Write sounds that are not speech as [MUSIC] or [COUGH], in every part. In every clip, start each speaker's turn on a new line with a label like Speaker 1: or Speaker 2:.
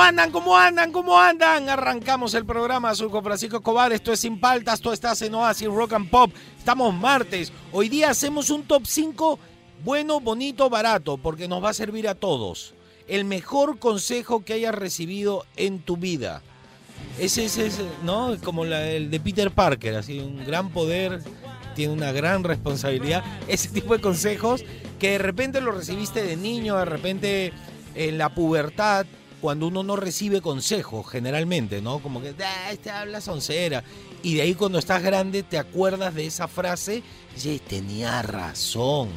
Speaker 1: ¿Cómo andan? ¿Cómo andan? ¿Cómo andan? Arrancamos el programa, soy Juan Francisco Escobar, esto es Sin Paltas, tú estás en Oasis Rock and Pop, estamos martes, hoy día hacemos un top 5 bueno, bonito, barato, porque nos va a servir a todos. El mejor consejo que hayas recibido en tu vida. Ese es, ¿no? Como el de Peter Parker, así, un gran poder, tiene una gran responsabilidad. Ese tipo de consejos que de repente lo recibiste de niño, de repente en la pubertad, cuando uno no recibe consejos, generalmente, ¿no? Como que, ah, este habla soncera. Y de ahí cuando estás grande te acuerdas de esa frase y dices, tenía razón.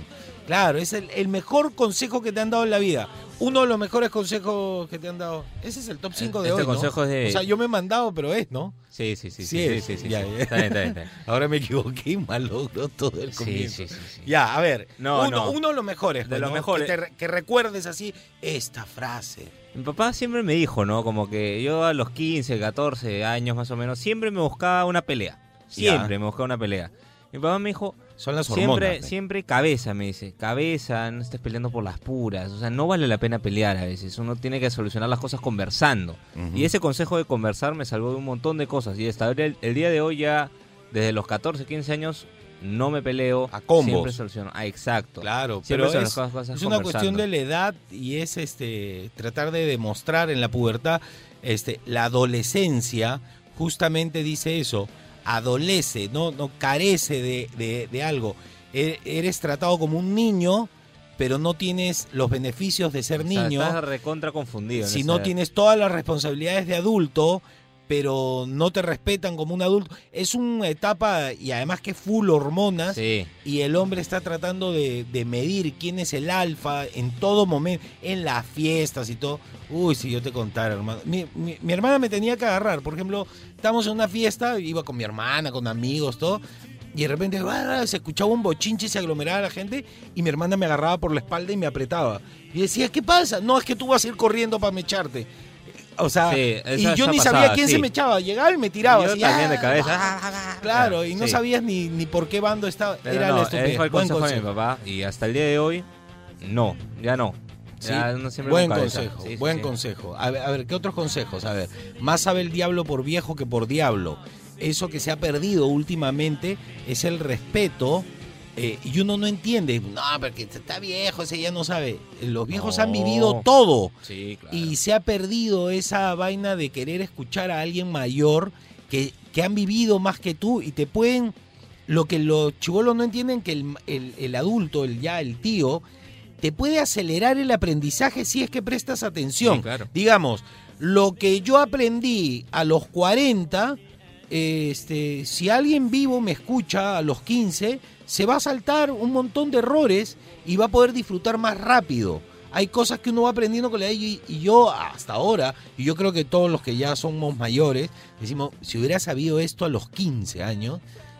Speaker 1: Claro, es el, el mejor consejo que te han dado en la vida. Uno de los mejores consejos que te han dado. Ese es el top 5 de
Speaker 2: Este
Speaker 1: hoy. ¿no?
Speaker 2: consejo es de-
Speaker 1: O sea, yo me he mandado, pero es, ¿no?
Speaker 2: Sí, sí, sí,
Speaker 1: Sí
Speaker 2: sí, sí,
Speaker 1: es.
Speaker 2: sí, sí,
Speaker 1: Ya,
Speaker 2: sí.
Speaker 1: ya.
Speaker 2: Está bien, está bien, está bien. [LAUGHS]
Speaker 1: Ahora me equivoqué y malogro todo el comienzo.
Speaker 2: sí, sí, sí.
Speaker 1: Ya, a ver,
Speaker 2: No,
Speaker 1: uno,
Speaker 2: no.
Speaker 1: uno de los mejores.
Speaker 2: De
Speaker 1: pues,
Speaker 2: los
Speaker 1: ¿no?
Speaker 2: mejores.
Speaker 1: Que, te que recuerdes así esta frase.
Speaker 2: Mi papá siempre me dijo, ¿no? Como que yo a los 15, 14 años más o menos, siempre me buscaba una pelea. Siempre me buscaba una pelea. Mi papá me dijo,
Speaker 1: Son las
Speaker 2: siempre,
Speaker 1: hormonas. ¿eh?
Speaker 2: siempre cabeza, me dice. Cabeza, no estés peleando por las puras. O sea, no vale la pena pelear a veces. Uno tiene que solucionar las cosas conversando. Y ese consejo de conversar me salvó de un montón de cosas. Y hasta el, el día de hoy ya, desde los 14, 15 años, no me peleo.
Speaker 1: A combos.
Speaker 2: Siempre soluciono. Ah, exacto.
Speaker 1: Claro,
Speaker 2: Siempre
Speaker 1: pero es,
Speaker 2: las cosas
Speaker 1: es una cuestión de la edad y es este tratar de demostrar en la pubertad este la adolescencia justamente dice eso adolece no no carece de, de- de algo E- eres tratado como un niño pero no tienes los beneficios de ser
Speaker 2: O sea,
Speaker 1: niño
Speaker 2: Estás recontra confundido.
Speaker 1: si no
Speaker 2: edad.
Speaker 1: tienes todas las responsabilidades de adulto, pero no te respetan como un adulto. Es una etapa y además que es full hormonas
Speaker 2: Sí.
Speaker 1: y el hombre está tratando de, de medir quién es el alfa en todo momento, en las fiestas y todo. Uy, si yo te contara, hermano. Mi, mi- mi hermana me tenía que agarrar, por ejemplo, estábamos en una fiesta, iba con mi hermana, con amigos, todo. Y de repente ¡ah! se escuchaba un bochinche, se aglomeraba la gente y mi hermana me agarraba por la espalda y me apretaba. Y decía, ¿qué pasa? No, es que tú vas a ir corriendo para mecharte. O sea,
Speaker 2: Sí,
Speaker 1: y yo ni sabía quién
Speaker 2: sí.
Speaker 1: se me echaba. Llegaba y me tiraba.
Speaker 2: Yo
Speaker 1: así,
Speaker 2: también de
Speaker 1: ¡ah!
Speaker 2: cabeza.
Speaker 1: Claro, y no
Speaker 2: Sí.
Speaker 1: sabías ni, ni por qué bando estaba.
Speaker 2: Pero
Speaker 1: Era
Speaker 2: no,
Speaker 1: estupidez.
Speaker 2: fue el
Speaker 1: Buen
Speaker 2: consejo, de mi
Speaker 1: consejo.
Speaker 2: papá. Y hasta el día de hoy, no, ya no. Ya siempre
Speaker 1: buen
Speaker 2: con cabeza.
Speaker 1: consejo, buen consejo. A ver, a ver, ¿qué otros consejos? A ver, más sabe el diablo por viejo que por diablo. Eso que se ha perdido últimamente es el respeto. Eh, y uno no entiende, no, porque está viejo, ese ya no sabe. Los viejos han vivido todo.
Speaker 2: Sí, claro.
Speaker 1: Y se ha perdido esa vaina de querer escuchar a alguien mayor que, que han vivido más que tú y te pueden... Lo que los chivolos no entienden que el, el- el adulto, el ya el tío, te puede acelerar el aprendizaje si es que prestas atención.
Speaker 2: Sí, claro.
Speaker 1: Digamos, lo que yo aprendí a los 40, este, si alguien vivo me escucha a los 15, se va a saltar un montón de errores y va a poder disfrutar más rápido. Hay cosas que uno va aprendiendo con la edad y, y yo hasta ahora, y yo creo que todos los que ya somos mayores, decimos, si hubiera sabido esto a los 15 años,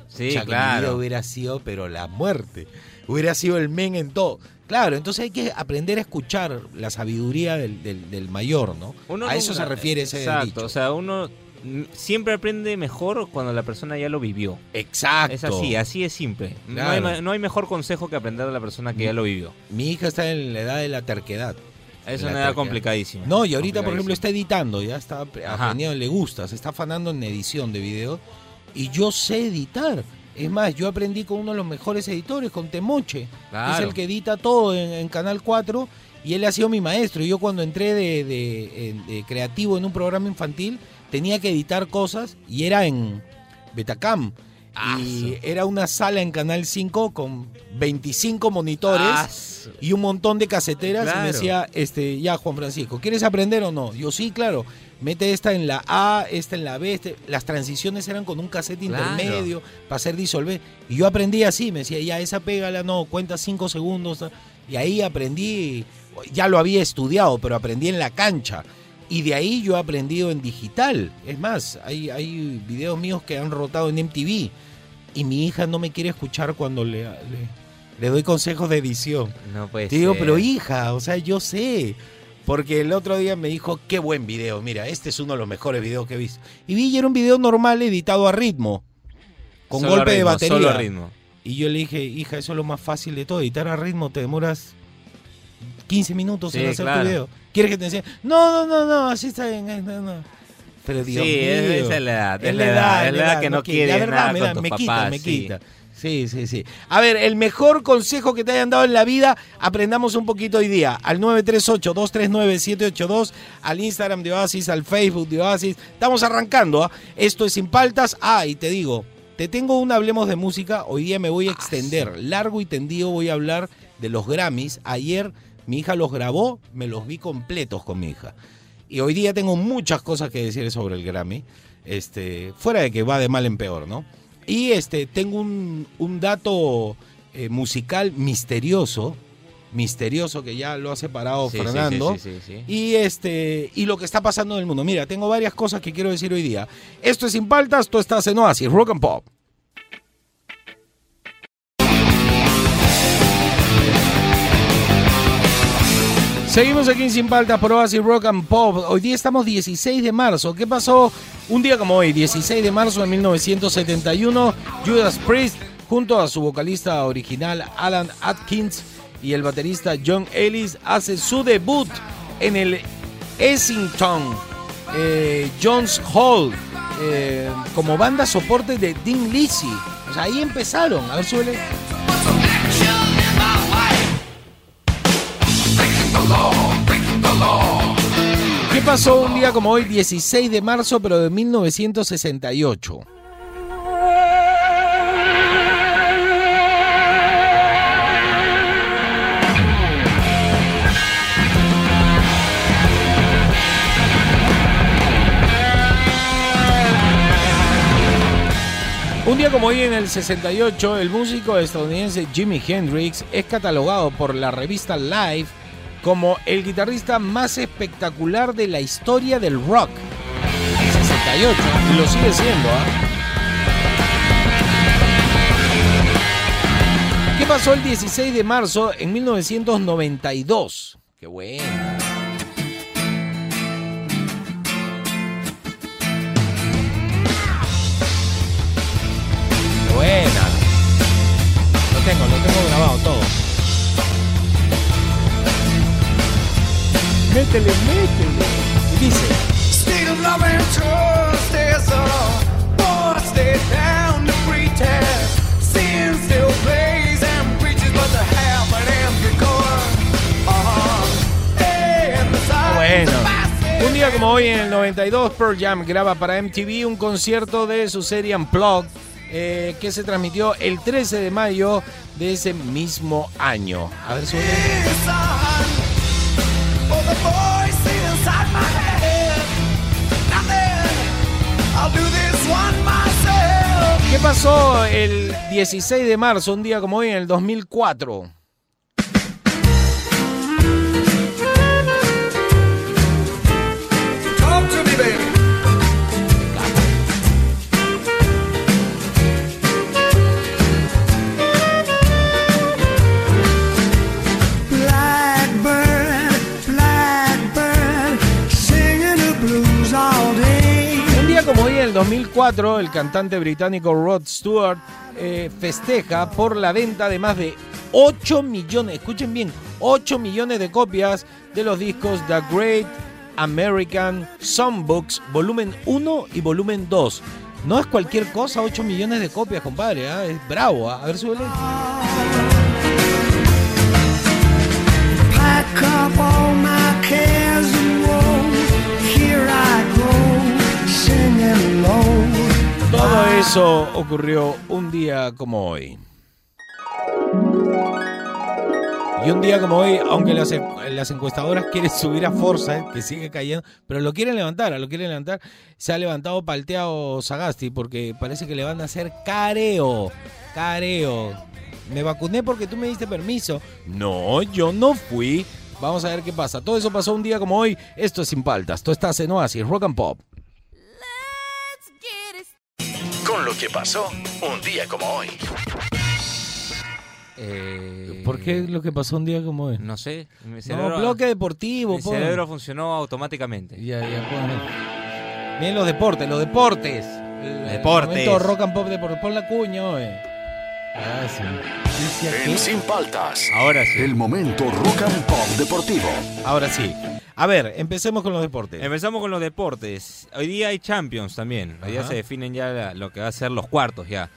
Speaker 2: Sí,
Speaker 1: ya que
Speaker 2: claro.
Speaker 1: hubiera sido, pero la muerte. Hubiera sido el men en todo. Claro, entonces hay que aprender a escuchar la sabiduría del, del- del mayor, ¿no?
Speaker 2: Uno
Speaker 1: a eso se refiere ese
Speaker 2: Exacto,
Speaker 1: dicho.
Speaker 2: o sea, uno siempre aprende mejor cuando la persona ya lo vivió.
Speaker 1: Exacto.
Speaker 2: Es así, así es simple. No, hay, no hay mejor consejo que aprender de la persona que ya lo vivió.
Speaker 1: Mi hija está en la edad de la terquedad.
Speaker 2: Es una edad complicadísima.
Speaker 1: No, y ahorita, por ejemplo, está editando, ya está aprendiendo, le gusta, se está afanando en edición de video. Y yo sé editar. Es más, yo aprendí con uno de los mejores editores, con Temoche.
Speaker 2: Claro.
Speaker 1: Es el que edita todo en, en Canal 4 y él ha sido mi maestro. Y yo cuando entré de, de- en- de creativo en un programa infantil tenía que editar cosas y era en Betacam.
Speaker 2: Ah,
Speaker 1: y era una sala en Canal 5 con 25 monitores
Speaker 2: Ah,
Speaker 1: y un montón de caseteras y me decía, este, ya Juan Francisco, ¿quieres aprender o no? Yo sí, claro. Mete esta en la A, esta en la B. este- Las transiciones eran con un cassette
Speaker 2: Claro.
Speaker 1: intermedio para hacer disolver. Y yo aprendí así, me decía, ya esa pégala, no, cuenta cinco segundos. Y ahí aprendí, ya lo había estudiado, pero aprendí en la cancha. Y de ahí yo he aprendido en digital. Es más, hay, hay videos míos que han rotado en MTV. Y mi hija no me quiere escuchar cuando le, le, le doy consejos de edición.
Speaker 2: No puede
Speaker 1: Te digo,
Speaker 2: ser.
Speaker 1: pero hija, o sea, yo sé. Porque el otro día me dijo, qué buen video, mira, este es uno de los mejores videos que he visto. Y vi y era un video normal editado a ritmo, con
Speaker 2: Solo
Speaker 1: golpe de batería.
Speaker 2: Solo ritmo.
Speaker 1: Y yo le dije, hija, eso es lo más fácil de todo, editar a ritmo te demoras 15 minutos en hacer
Speaker 2: claro.
Speaker 1: tu video. ¿Quieres que te enseñe? No, no, no, no, así está bien. eh, no, no". Pero Dios
Speaker 2: Sí,
Speaker 1: mío.
Speaker 2: es- esa es la edad, es la edad, es la edad que no
Speaker 1: quiere.
Speaker 2: quiere
Speaker 1: La verdad,
Speaker 2: nada
Speaker 1: me, da- me quita, me
Speaker 2: sí.
Speaker 1: quita. Sí, sí, sí. A ver, el mejor consejo que te hayan dado en la vida, aprendamos un poquito hoy día. Al 938-239-782, al Instagram de Oasis, al Facebook de Oasis. Estamos arrancando, ¿ah? Esto es Sin Paltas. Ah, y te digo, te tengo un Hablemos de Música. Hoy día me voy a
Speaker 2: Ah,
Speaker 1: extender. Largo y tendido voy a hablar de los Grammys. Ayer mi hija los grabó, me los vi completos con mi hija. Y hoy día tengo muchas cosas que decir sobre el Grammy. Este, fuera de que va de mal en peor, ¿no? Y este, tengo un, un dato eh, musical misterioso, misterioso que ya lo ha separado
Speaker 2: Sí,
Speaker 1: Fernando.
Speaker 2: sí, sí, sí, sí.
Speaker 1: Y este, y lo que está pasando en el mundo. Mira, tengo varias cosas que quiero decir hoy día. Esto es Sin Paltas, tú estás en Oasis, Rock and Pop. Seguimos aquí en Sin Paltas por Oasis Rock and Pop. Hoy día estamos 16 de marzo. ¿Qué pasó un día como hoy? 16 de marzo de 1971, Judas Priest, junto a su vocalista original Alan Atkins y el baterista John Ellis, hace su debut en el Essington eh, Jones Hall eh, como banda soporte de Dean Lizzy. O sea, ahí empezaron. A ver, suele. Pasó un día como hoy, 16 de marzo, pero de 1968? Un día como hoy en el 68, el músico estadounidense Jimi Hendrix es catalogado por la revista Life como el guitarrista más espectacular de la historia del rock. 68, y lo sigue siendo, ¿ah? ¿Qué pasó el 16 de marzo en 1992? Qué buena. Métele, métele. Y dice.
Speaker 3: State of love and trust is a boy stay down to pretest. Sin still plays and preaches, but the half an empty core. Uh-huh. And the signs
Speaker 1: Bueno, un día como hoy en el 92, Pearl Jam graba para MTV un concierto de su serie Unplugged eh, que se transmitió el 13 de mayo de ese mismo año. A ver, suena. Pasó el 16 de marzo, un día como hoy en el 2004? 2004, el cantante británico Rod Stewart eh, festeja por la venta de más de 8 millones, escuchen bien, 8 millones de copias de los discos The Great American Songbooks volumen 1 y volumen 2. No es cualquier cosa, 8 millones de copias, compadre, ¿ah? es bravo. ¿ah? A ver, súbele.
Speaker 3: Pack up all my
Speaker 1: Todo eso ocurrió un día como hoy. Y un día como hoy, aunque las, encuestadoras quieren subir a Forza, eh, que sigue cayendo, pero lo quieren levantar, lo quieren levantar, se ha levantado palteado Sagasti porque parece que le van a hacer careo, careo. Me vacuné porque tú me diste permiso. No, yo no fui. Vamos a ver qué pasa. Todo eso pasó un día como hoy. Esto es Sin Paltas. Tú estás en Oasis, Rock and Pop.
Speaker 4: Con lo que pasó un día como hoy.
Speaker 2: Eh,
Speaker 1: ¿Por qué lo que pasó un día como hoy?
Speaker 2: No sé. Mi
Speaker 1: No,
Speaker 2: cerebro,
Speaker 1: bloque deportivo.
Speaker 2: mi
Speaker 1: pon.
Speaker 2: cerebro funcionó automáticamente.
Speaker 1: Ya, ya, pon. Bien, los deportes, los deportes. El-
Speaker 2: Deportes.
Speaker 1: el momento rock and pop deportes. Pon la cuña, oye. Ah, sí.
Speaker 4: En
Speaker 1: aquí-
Speaker 4: Sin Paltas.
Speaker 2: Ahora sí.
Speaker 4: El momento rock and pop deportivo.
Speaker 1: Ahora sí. A ver, empecemos con los deportes.
Speaker 2: Empezamos con los deportes. Hoy día hay Champions también. Hoy día
Speaker 1: Ajá.
Speaker 2: se definen ya la- lo que va a ser los cuartos ya.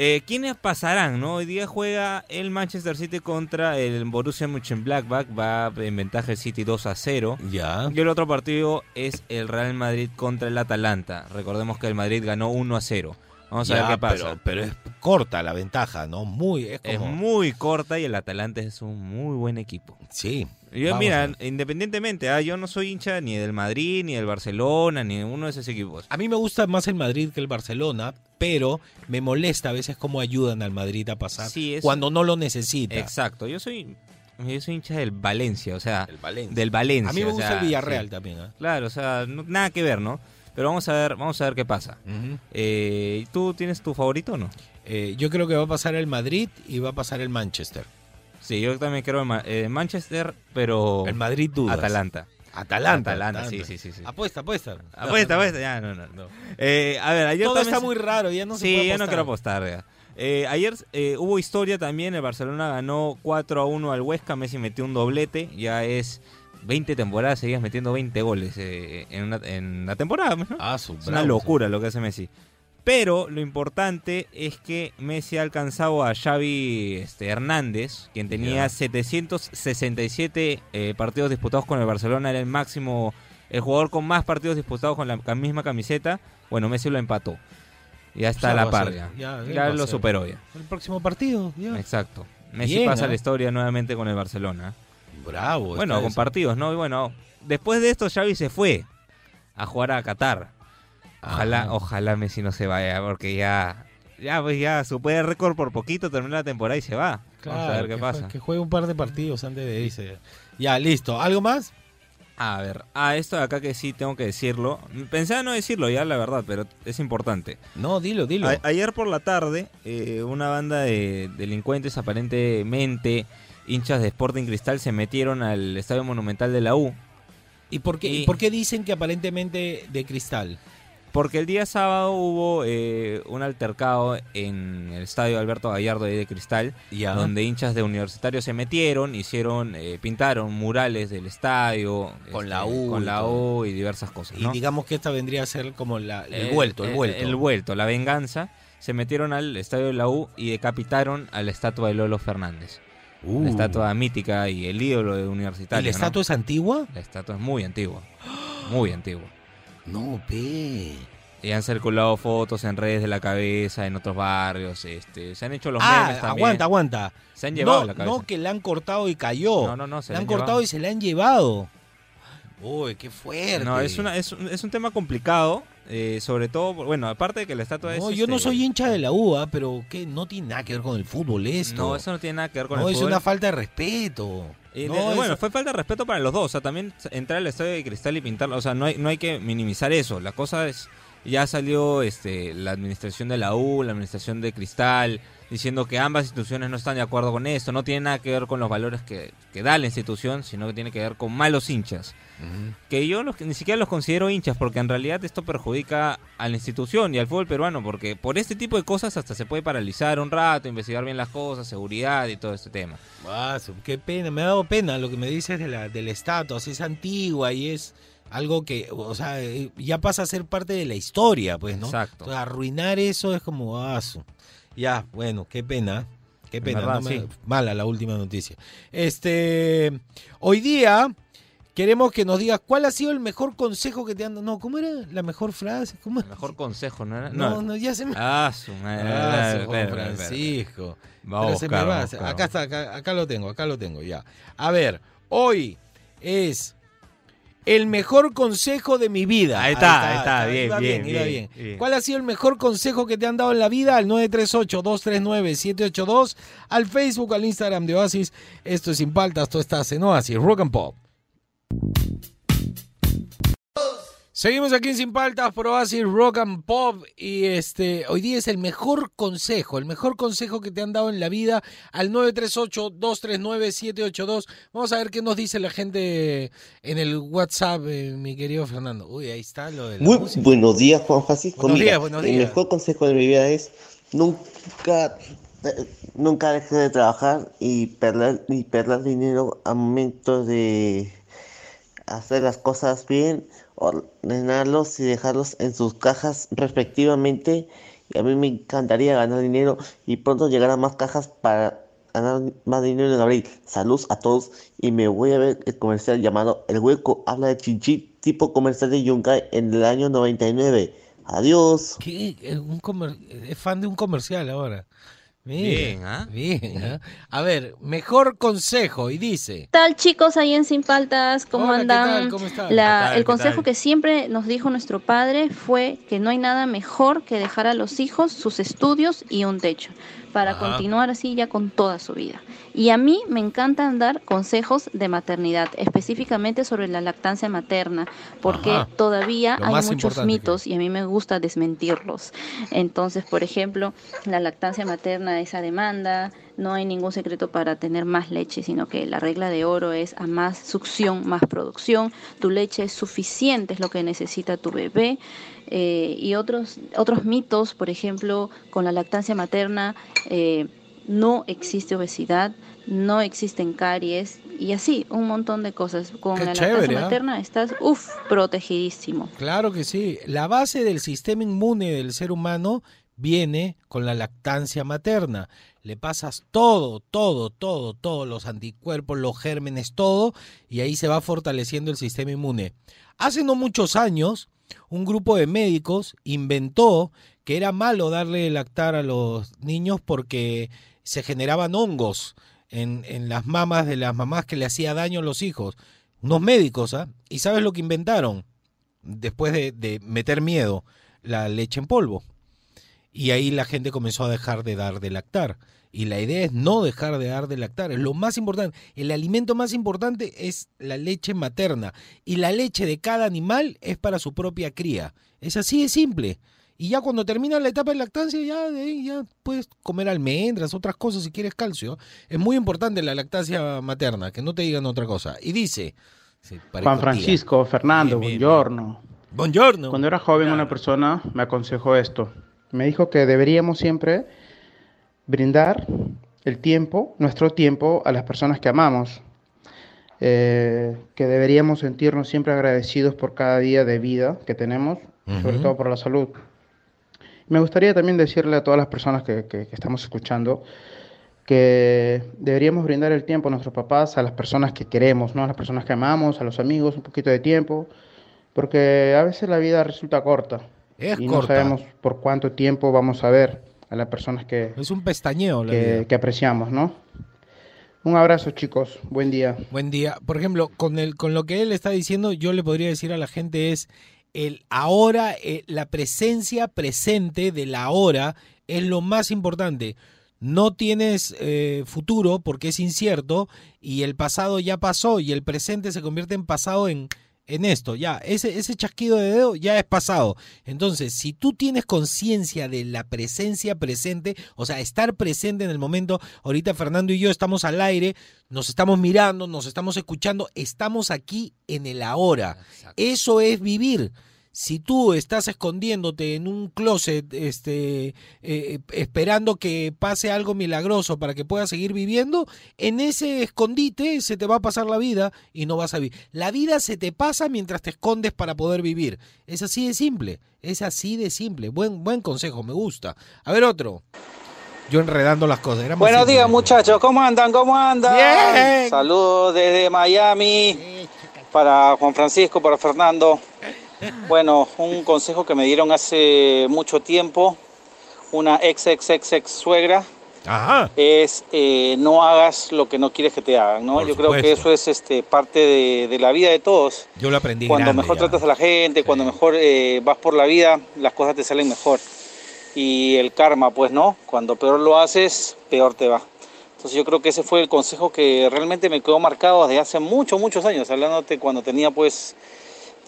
Speaker 2: Eh, ¿Quiénes pasarán? no? Hoy día juega el Manchester City contra el Borussia Mönchengladbach. Va en ventaja el City 2 a 0.
Speaker 1: Ya.
Speaker 2: Y el otro partido es el Real Madrid contra el Atalanta. Recordemos que el Madrid ganó 1 a 0. Vamos a
Speaker 1: Ya,
Speaker 2: ver qué pasa.
Speaker 1: Pero, pero es corta la ventaja, ¿no? Muy. Es,
Speaker 2: Es muy corta y el Atalanta es un muy buen equipo.
Speaker 1: Sí.
Speaker 2: Yo,
Speaker 1: Vamos
Speaker 2: mira, independientemente, ah, yo no soy hincha ni del Madrid, ni del Barcelona, ni de uno de esos equipos.
Speaker 1: A mí me gusta más el Madrid que el Barcelona, pero me molesta a veces cómo ayudan al Madrid a pasar
Speaker 2: Sí, es-
Speaker 1: cuando no lo necesita.
Speaker 2: Exacto, yo soy yo soy hincha del Valencia, o sea,
Speaker 1: Valencia.
Speaker 2: del Valencia.
Speaker 1: a mí me
Speaker 2: o
Speaker 1: gusta
Speaker 2: sea,
Speaker 1: el Villarreal
Speaker 2: sí.
Speaker 1: también. ¿ah?
Speaker 2: Claro, o sea, no- nada que ver, ¿no? Pero vamos a ver, vamos a ver qué pasa. Eh, ¿Tú tienes tu favorito o no?
Speaker 1: Eh, yo creo que va a pasar el Madrid y va a pasar el Manchester.
Speaker 2: Sí, yo también creo en Ma- eh, Manchester, pero
Speaker 1: El Madrid dudas.
Speaker 2: Atalanta.
Speaker 1: Atalanta.
Speaker 2: Atalanta, sí, sí, sí, sí.
Speaker 1: Apuesta, apuesta.
Speaker 2: Apuesta, apuesta, ya, no, no. Eh, a ver, ayer
Speaker 1: Todo
Speaker 2: también
Speaker 1: está
Speaker 2: se-
Speaker 1: muy raro, ya no se
Speaker 2: sí,
Speaker 1: puede
Speaker 2: yo no quiero apostar. ya. Eh, ayer eh, hubo historia también, el Barcelona ganó 4 a 1 al Huesca, Messi metió un doblete, ya es 20 temporadas seguidas metiendo 20 goles eh, en, una, en la temporada. ¿no?
Speaker 1: Ah, su
Speaker 2: es una locura lo que hace Messi. Pero lo importante es que Messi ha alcanzado a Xavi este, Hernández, quien tenía
Speaker 1: Ya.
Speaker 2: 767 eh, partidos disputados con el Barcelona, era el máximo, el jugador con más partidos disputados con la misma camiseta. Bueno, Messi lo empató. Ya está a la par ya. lo superó ya.
Speaker 1: El próximo partido, ya.
Speaker 2: Exacto. Messi
Speaker 1: Bien,
Speaker 2: pasa la historia nuevamente con el Barcelona.
Speaker 1: Bravo.
Speaker 2: Bueno, con
Speaker 1: eso.
Speaker 2: partidos, ¿no? Y bueno, después de esto Xavi se fue a jugar a Qatar. Ojalá,
Speaker 1: Ajá.
Speaker 2: ojalá Messi no se vaya, porque ya, ya, pues ya supera el récord por poquito, termina la temporada y se va.
Speaker 1: Claro,
Speaker 2: Vamos a ver qué
Speaker 1: que
Speaker 2: pasa.
Speaker 1: que juegue un par de partidos antes de irse. Ya, listo. ¿Algo más?
Speaker 2: A ver, ah, esto de acá que sí tengo que decirlo. Pensaba no decirlo ya, la verdad, pero es importante.
Speaker 1: No, dilo, dilo.
Speaker 2: A- ayer por la tarde, eh, una banda de delincuentes aparentemente hinchas de Sporting Cristal se metieron al Estadio Monumental de la U.
Speaker 1: ¿Y por qué,
Speaker 2: y-
Speaker 1: por qué dicen que aparentemente de cristal?
Speaker 2: Porque el día sábado hubo eh, un altercado en el estadio Alberto Gallardo de Cristal, donde hinchas de universitarios se metieron, hicieron, eh, pintaron murales del estadio
Speaker 1: Con la U
Speaker 2: con
Speaker 1: y
Speaker 2: la. U y diversas cosas.
Speaker 1: Y digamos que esta vendría a ser como la, el
Speaker 2: Eh,
Speaker 1: vuelto, el
Speaker 2: eh,
Speaker 1: vuelto.
Speaker 2: El vuelto, la venganza. Se metieron al estadio de la U y decapitaron a la estatua de Lolo Fernández.
Speaker 1: Uh.
Speaker 2: La estatua mítica y el ídolo de
Speaker 1: ¿Y
Speaker 2: universitario.
Speaker 1: la
Speaker 2: ¿no?
Speaker 1: estatua es antigua?
Speaker 2: La estatua es muy antigua. Muy antigua.
Speaker 1: No, pe.
Speaker 2: Y han circulado fotos en redes de la cabeza, en otros barrios. Este, se han hecho los
Speaker 1: ah,
Speaker 2: memes también.
Speaker 1: aguanta, aguanta.
Speaker 2: Se han llevado
Speaker 1: no,
Speaker 2: la cabeza.
Speaker 1: no que la han cortado y cayó.
Speaker 2: No, no, no, se
Speaker 1: la han
Speaker 2: han
Speaker 1: cortado y se la han llevado. Uy, qué fuerte.
Speaker 2: No, es, una, es, un- es un tema complicado. Eh, sobre todo, bueno, aparte de que la estatua es.
Speaker 1: No, yo no
Speaker 2: este,
Speaker 1: soy hincha de la UA, pero que no tiene nada que ver con el fútbol esto.
Speaker 2: No, eso no tiene nada que ver con
Speaker 1: No,
Speaker 2: el
Speaker 1: es
Speaker 2: fútbol.
Speaker 1: una falta de respeto. No,
Speaker 2: de- bueno, fue falta de respeto para los dos. O sea, también entrar al estadio de cristal y pintarlo. O sea, no hay, no hay que minimizar eso. La cosa es. Ya salió este, la administración de la U, la administración de Cristal, diciendo que ambas instituciones no están de acuerdo con esto. No tiene nada que ver con los valores que, que da la institución, sino que tiene que ver con malos hinchas. Que yo los, ni siquiera los considero hinchas, porque en realidad esto perjudica a la institución y al fútbol peruano, porque por este tipo de cosas hasta se puede paralizar un rato, investigar bien las cosas, seguridad y todo este tema.
Speaker 1: Ah, qué pena, me ha dado pena lo que me dices de la, de la estatua. Es antigua y es algo que, o sea, eh, ya pasa a ser parte de la historia, pues, ¿no?
Speaker 2: Exacto.
Speaker 1: O sea, arruinar eso es como, ah, su- ya, bueno, qué pena. Qué
Speaker 2: En
Speaker 1: pena,
Speaker 2: verdad,
Speaker 1: no me-
Speaker 2: sí.
Speaker 1: mala la última noticia. Este, hoy día queremos que nos digas cuál ha sido el mejor consejo que te han dado. No, ¿cómo era la mejor frase? ¿Cómo?
Speaker 2: El mejor consejo, ¿no era?
Speaker 1: No, no, ya se me...
Speaker 2: Ah, su madre.
Speaker 1: Ah, su. Francisco.
Speaker 2: Vamos
Speaker 1: se
Speaker 2: buscar,
Speaker 1: me va.
Speaker 2: vamos a buscar.
Speaker 1: Acá está, acá, acá lo tengo, acá lo tengo, ya. A ver, hoy es el mejor consejo de mi vida.
Speaker 2: Ahí está, ahí está, bien,
Speaker 1: iba
Speaker 2: bien,
Speaker 1: iba
Speaker 2: bien, bien.
Speaker 1: ¿Cuál ha sido el mejor consejo que te han dado en la vida? Al 938-239-782, al Facebook, al Instagram de Oasis. Esto es Sin Paltas, tú estás en Oasis, Rock and Pop. Seguimos aquí en Sin Paltas por Oasis Rock and Pop y este hoy día es el mejor consejo, el mejor consejo que te han dado en la vida al 938-239-782. Vamos a ver qué nos dice la gente en el WhatsApp, eh, mi querido Fernando. Uy, ahí está lo de la
Speaker 5: Muy
Speaker 1: música.
Speaker 5: buenos días, Juan Francisco.
Speaker 1: Buenos
Speaker 5: Mira,
Speaker 1: días, buenos
Speaker 5: El
Speaker 1: días.
Speaker 5: mejor consejo de mi vida es nunca, nunca dejes de trabajar y perder, y perder dinero a momento de hacer las cosas bien, ordenarlos y dejarlos en sus cajas respectivamente. Y a mí me encantaría ganar dinero y pronto llegar a más cajas para ganar más dinero en abril. Saludos a todos y me voy a ver el comercial llamado El Hueco habla de Chinchi, tipo comercial de Yungay en el año 99. Adiós.
Speaker 1: ¿Qué? Un comer- Es fan de un comercial ahora.
Speaker 2: Bien, ¿ah?
Speaker 1: Bien, ¿ah? A ver, mejor consejo y dice.
Speaker 6: ¿Qué tal chicos ahí en Sin Paltas? ¿Cómo
Speaker 1: Hola, ¿qué
Speaker 6: andan?
Speaker 1: tal? ¿Cómo están?
Speaker 6: La-
Speaker 2: ¿Qué tal?
Speaker 6: el
Speaker 2: ¿Qué
Speaker 6: consejo que siempre nos dijo nuestro padre fue que no hay nada mejor que dejar a los hijos sus estudios y un techo para
Speaker 1: Ajá.
Speaker 6: continuar así ya con toda su vida. Y a mí me encantan dar consejos de maternidad, específicamente sobre la lactancia materna, porque
Speaker 1: Ajá.
Speaker 6: todavía
Speaker 1: Lo
Speaker 6: hay muchos
Speaker 1: que-
Speaker 6: mitos y a mí me gusta desmentirlos. Entonces, por ejemplo, la lactancia materna es a demanda, no hay ningún secreto para tener más leche, sino que la regla de oro es a más succión, más producción. Tu leche es suficiente, es lo que necesita tu bebé. Eh, y otros, otros mitos, por ejemplo, con la lactancia materna, eh, no existe obesidad, no existen caries y así, un montón de cosas. Con
Speaker 1: Qué
Speaker 6: la
Speaker 1: chévere,
Speaker 6: lactancia
Speaker 1: ¿ah?
Speaker 6: materna estás, uff, protegidísimo.
Speaker 1: Claro que sí. La base del sistema inmune del ser humano viene con la lactancia materna. Le pasas todo, todo, todo, todos los anticuerpos, los gérmenes, todo, y ahí se va fortaleciendo el sistema inmune. Hace no muchos años, un grupo de médicos inventó que era malo darle lactar a los niños porque se generaban hongos en, en las mamas de las mamás que le hacía daño a los hijos. Unos médicos, ¿ah? ¿Y sabes lo que inventaron? Después de, de meter miedo, la leche en polvo. Y ahí la gente comenzó a dejar de dar de lactar. Y la idea es no dejar de dar de lactar. Es lo más importante. El alimento más importante es la leche materna. Y la leche de cada animal es para su propia cría. Es así de simple. Y ya cuando termina la etapa de lactancia, ya de ahí ya puedes comer almendras, otras cosas si quieres calcio. Es muy importante la lactancia materna, que no te digan otra cosa. Y dice... sí,
Speaker 7: Juan
Speaker 1: tía.
Speaker 7: Francisco, Fernando,
Speaker 2: Bien, bien,
Speaker 7: buongiorno.
Speaker 1: Buongiorno.
Speaker 7: Cuando era joven una persona me aconsejó esto. Me dijo que deberíamos siempre brindar el tiempo, nuestro tiempo, a las personas que amamos. Eh, que deberíamos sentirnos siempre agradecidos por cada día de vida que tenemos, sobre todo por la salud. Me gustaría también decirle a todas las personas que, que- que estamos escuchando que deberíamos brindar el tiempo a nuestros papás, a las personas que queremos, ¿no? a las personas que amamos, a los amigos, un poquito de tiempo, porque a veces la vida resulta corta
Speaker 1: Es
Speaker 7: y no
Speaker 1: corta.
Speaker 7: sabemos por cuánto tiempo vamos a ver a las personas que,
Speaker 1: Es un pestañeo la
Speaker 7: que,
Speaker 1: vida.
Speaker 7: que apreciamos, ¿no? Un abrazo, chicos. Buen día.
Speaker 1: Buen día. Por ejemplo, con el, con lo que él está diciendo, yo le podría decir a la gente es el ahora, eh, la presencia presente de la hora es lo más importante. No tienes eh, futuro porque es incierto y el pasado ya pasó y el presente se convierte en pasado en, en esto. Ya, ese, ese chasquido de dedo ya es pasado. Entonces, si tú tienes conciencia de la presencia presente, o sea, estar presente en el momento, ahorita Fernando y yo estamos al aire, nos estamos mirando, nos estamos escuchando, estamos aquí en el ahora. Eso es vivir. Si tú estás escondiéndote en un closet, este, eh, esperando que pase algo milagroso para que puedas seguir viviendo, en ese escondite se te va a pasar la vida y no vas a vivir. La vida se te pasa mientras te escondes para poder vivir. Es así de simple. Es así de simple. Buen, buen consejo, me gusta. A ver otro. Yo enredando las cosas. era
Speaker 8: Buenos
Speaker 1: simple.
Speaker 8: días muchachos, ¿cómo andan? ¿Cómo andan?
Speaker 1: Bien.
Speaker 8: Saludos desde Miami para Juan Francisco, para Fernando. Bueno, un consejo que me dieron hace mucho tiempo, una ex ex ex ex suegra
Speaker 1: Ajá.
Speaker 8: es eh, no hagas lo que no quieres que te hagan, ¿no?
Speaker 1: Por
Speaker 8: Yo creo que
Speaker 1: supuesto.
Speaker 8: eso es este, parte de, de la vida de todos.
Speaker 1: Yo lo aprendí
Speaker 8: Cuando
Speaker 1: grande
Speaker 8: mejor
Speaker 1: ya.
Speaker 8: tratas a la gente, cuando mejor eh, vas por la vida, las cosas te salen mejor. Y el karma, pues no, cuando peor lo haces, peor te va. Entonces yo creo que ese fue el consejo que realmente me quedó marcado desde hace muchos, muchos años, hablándote cuando tenía pues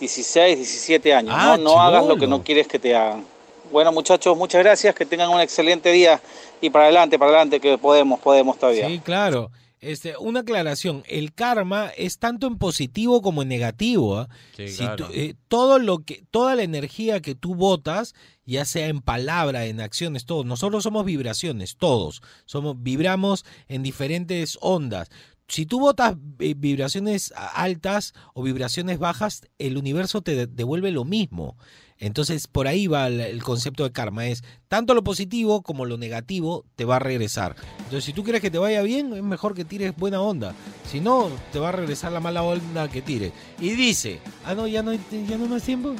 Speaker 8: 16, 17 años.
Speaker 1: Ah,
Speaker 8: no no hagas lo que no quieres que te hagan. Bueno muchachos, muchas gracias, que tengan un excelente día y para adelante, para adelante, que podemos, podemos todavía.
Speaker 1: Sí, claro. Este, una aclaración, el karma es tanto en positivo como en negativo. ¿ah?
Speaker 2: Sí,
Speaker 1: Si
Speaker 2: claro.
Speaker 1: tú- eh, todo lo que, toda la energía que tú botas, ya sea en palabra, en acciones, todos, nosotros somos vibraciones, todos, somos, vibramos en diferentes ondas. Si tú botas vibraciones altas o vibraciones bajas, el universo te de- devuelve lo mismo. Entonces, por ahí va el, concepto de karma. Es tanto lo positivo como lo negativo te va a regresar. Entonces, si tú quieres que te vaya bien, es mejor que tires buena onda. Si no, te va a regresar la mala onda que tires. Y dice, ah, no, ya no, ya no más tiempo.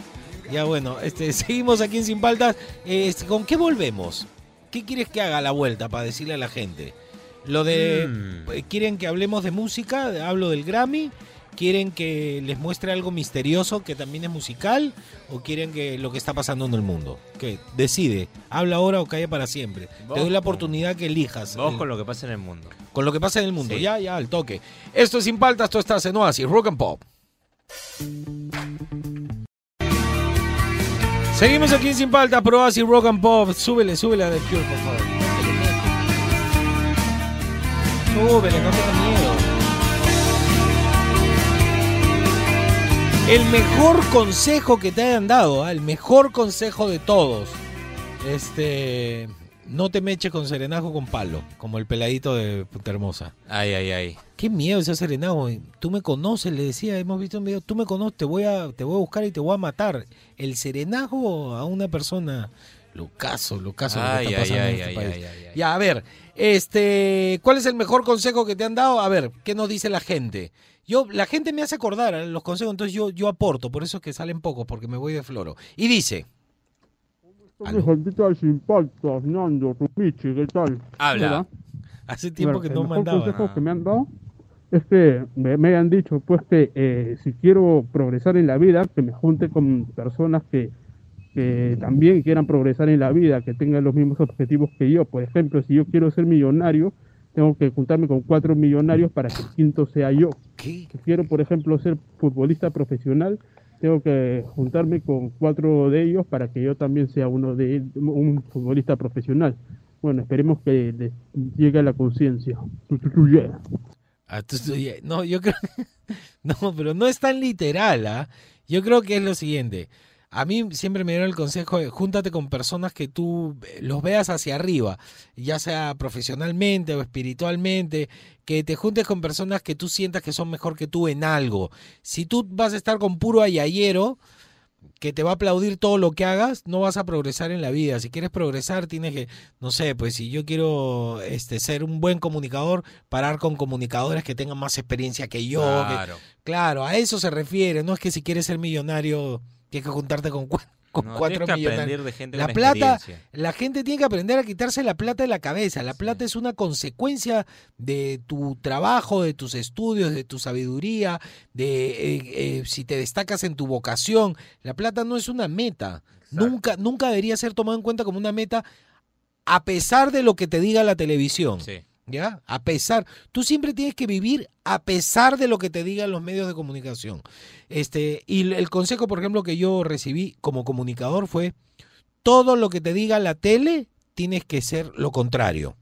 Speaker 1: Ya bueno, este, [LAUGHS] seguimos aquí en Sin Paltas. Este, ¿Con qué volvemos? ¿Qué quieres que haga la vuelta para decirle a la gente? Lo de...
Speaker 2: Mm.
Speaker 1: eh, ¿Quieren que hablemos de música? Hablo del Grammy. ¿Quieren que les muestre algo misterioso que también es musical? ¿O quieren que lo que está pasando en el mundo? ¿Qué? Decide. Habla ahora o calla para siempre. Te doy la oportunidad que elijas.
Speaker 2: Vos
Speaker 1: el-
Speaker 2: con lo que pasa en el mundo.
Speaker 1: con lo que pasa en el mundo.
Speaker 2: Sí.
Speaker 1: Ya, ya, al toque. Esto es Sin Paltas, esto está en Oasis, Rock and Pop. Seguimos aquí en Sin Paltas, pero Oasis, Rock and Pop. Súbele, súbele a The Cure, por favor. Súbele, no tengas miedo. El mejor consejo que te hayan dado, ¿ah? el mejor consejo de todos. Este. No te meches con serenajo con palo, como el peladito de Punta Hermosa.
Speaker 2: Ay, ay, ay.
Speaker 1: Qué miedo ese serenajo. Tú me conoces, le decía, hemos visto un video, tú me conoces, te voy a, te voy a buscar y te voy a matar. El serenajo a una persona, Lucaso, Lucaso, lo que está pasando
Speaker 2: ay,
Speaker 1: en este país. Ya, a ver, este, ¿cuál es el mejor consejo que te han dado? A ver, ¿qué nos dice la gente? Yo, la gente me hace acordar a los consejos, entonces yo, yo aporto, por eso es que salen pocos, porque me voy de floro. Y dice, Aló.
Speaker 9: ¿Qué tal, sin paltas, Nando, Rupichi, qué tal?
Speaker 2: Habla.
Speaker 9: Mira,
Speaker 1: hace tiempo que
Speaker 9: el
Speaker 1: no
Speaker 9: mejor
Speaker 1: mandaba.
Speaker 9: consejo que me han dado es que me, me han dicho, pues, que eh, si quiero progresar en la vida, que me junte con personas que, que también quieran progresar en la vida, que tengan los mismos objetivos que yo. Por ejemplo, si yo quiero ser millonario, tengo que juntarme con cuatro millonarios para que el quinto sea yo. Si quiero, por ejemplo, ser futbolista profesional, tengo que juntarme con cuatro de ellos para que yo también sea uno de un futbolista profesional. Bueno, esperemos que les llegue a la conciencia.
Speaker 1: Ah, no, yo creo. [LAUGHS] No, pero no es tan literal, ¿ah? Yo creo que es lo siguiente. A mí siempre me dieron el consejo de júntate con personas que tú eh, los veas hacia arriba, ya sea profesionalmente o espiritualmente, que te juntes con personas que tú sientas que son mejor que tú en algo. Si tú vas a estar con puro ayayero, que te va a aplaudir todo lo que hagas, no vas a progresar en la vida. Si quieres progresar, tienes que, no sé, pues si yo quiero este, ser un buen comunicador, parar con comunicadores que tengan más experiencia que yo. que-
Speaker 2: Claro.
Speaker 1: claro, a eso se refiere. No es que si quieres ser millonario, tienes que juntarte con, cua- con
Speaker 2: No,
Speaker 1: cuatro
Speaker 2: que de gente
Speaker 1: La
Speaker 2: con
Speaker 1: plata, la gente tiene que aprender a quitarse la plata de la cabeza. La plata es una consecuencia de tu trabajo, de tus estudios, de tu sabiduría, de eh, eh, si te destacas en tu vocación. La plata no es una meta. Nunca, nunca debería ser tomado en cuenta como una meta a pesar de lo que te diga la televisión.
Speaker 2: Sí.
Speaker 1: ¿Ya? A pesar, tú siempre tienes que vivir a pesar de lo que te digan los medios de comunicación. Este, y el- consejo, por ejemplo, que yo recibí como comunicador fue, todo lo que te diga la tele, tienes que ser lo contrario.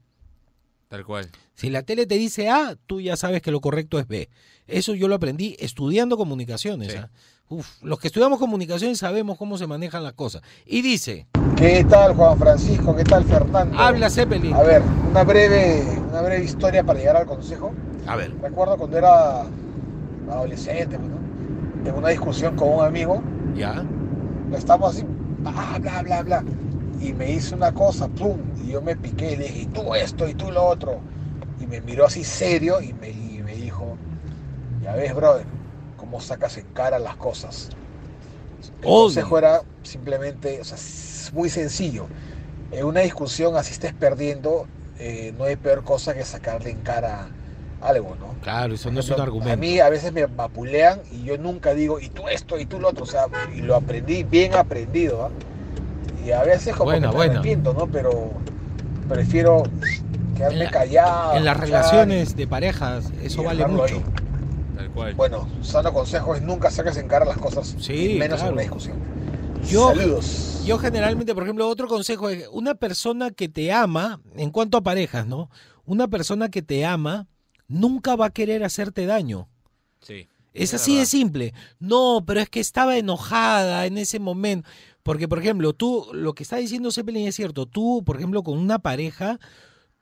Speaker 2: Tal cual.
Speaker 1: Si la tele te dice A, tú ya sabes que lo correcto es B. Eso yo lo aprendí estudiando comunicaciones.
Speaker 2: Sí.
Speaker 1: ¿ah? Uf, los que estudiamos comunicaciones sabemos cómo se manejan las cosas. Y dice,
Speaker 10: ¿Qué tal Juan Francisco? ¿Qué tal Fernando?
Speaker 1: habla Zeppelin.
Speaker 10: A ver, una breve, una breve historia para llegar al consejo.
Speaker 1: A ver.
Speaker 10: Recuerdo cuando era adolescente, pues, ¿no? en una discusión con un amigo,
Speaker 1: ¿Ya?
Speaker 10: estamos así, bla, bla, bla, bla, y me hizo una cosa, pum, y yo me piqué y le dije, y tú esto, y tú lo otro, y me miró así serio y me, y me dijo, ya ves, brother, cómo sacas en cara las cosas. El
Speaker 1: Obvio.
Speaker 10: consejo era simplemente, o sea, es muy sencillo. En una discusión, así estés perdiendo, eh, no hay peor cosa que sacarle en cara algo, ¿no?
Speaker 1: Claro, eso no es un argumento.
Speaker 10: A mí a veces me vapulean y yo nunca digo, y tú esto, y tú lo otro, o sea, y lo aprendí, bien aprendido, ¿ah? Y a veces como
Speaker 1: Buena,
Speaker 10: que me
Speaker 1: buena.
Speaker 10: arrepiento, ¿no? Pero prefiero quedarme
Speaker 1: la-
Speaker 10: callado.
Speaker 1: En las relaciones de parejas, eso vale mucho.
Speaker 10: ahí.
Speaker 2: Tal cual.
Speaker 10: Bueno, sano consejo es nunca saques en cara las cosas,
Speaker 1: Sí,
Speaker 10: menos
Speaker 1: claro.
Speaker 10: en una discusión.
Speaker 1: Yo-
Speaker 10: Saludos.
Speaker 1: Yo generalmente, por ejemplo, otro consejo es una persona que te ama, en cuanto a parejas, ¿no? Una persona que te ama nunca va a querer hacerte daño.
Speaker 2: Sí.
Speaker 1: Es
Speaker 2: Es
Speaker 1: así de simple. No, pero es que estaba enojada en ese momento. Porque, por ejemplo, tú, lo que está diciendo Zeppelin es cierto. Tú, por ejemplo, con una pareja,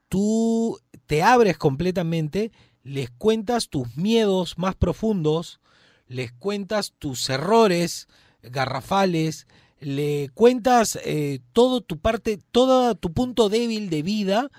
Speaker 1: tú te abres completamente, les cuentas tus miedos más profundos, les cuentas tus errores garrafales, le cuentas eh, todo tu parte, todo tu punto débil de vida,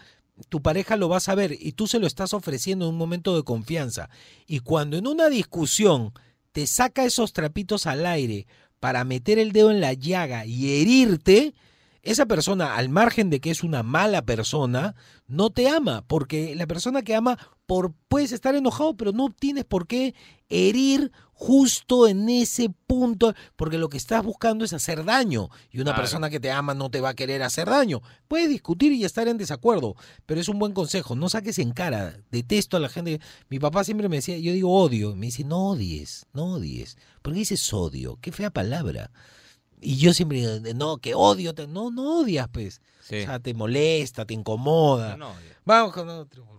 Speaker 1: tu pareja lo va a saber y tú se lo estás ofreciendo en un momento de confianza. Y cuando en una discusión te saca esos trapitos al aire para meter el dedo en la llaga y herirte, esa persona, al margen de que es una mala persona, no te ama, porque la persona que ama, por, puedes estar enojado, pero no tienes por qué herir justo en ese punto, porque lo que estás buscando es hacer daño, y una
Speaker 2: Claro.
Speaker 1: persona que te ama no te va a querer hacer daño. Puedes discutir y estar en desacuerdo, pero es un buen consejo, no saques en cara, detesto a la gente. Mi papá siempre me decía, yo digo odio, me dice, no odies, no odies, ¿por qué dices odio? Qué fea palabra. Y yo siempre digo, no, que odio, no, no odias, pues.
Speaker 2: Sí.
Speaker 1: O sea, te molesta, te incomoda.
Speaker 2: No, no,
Speaker 1: Vamos con otro.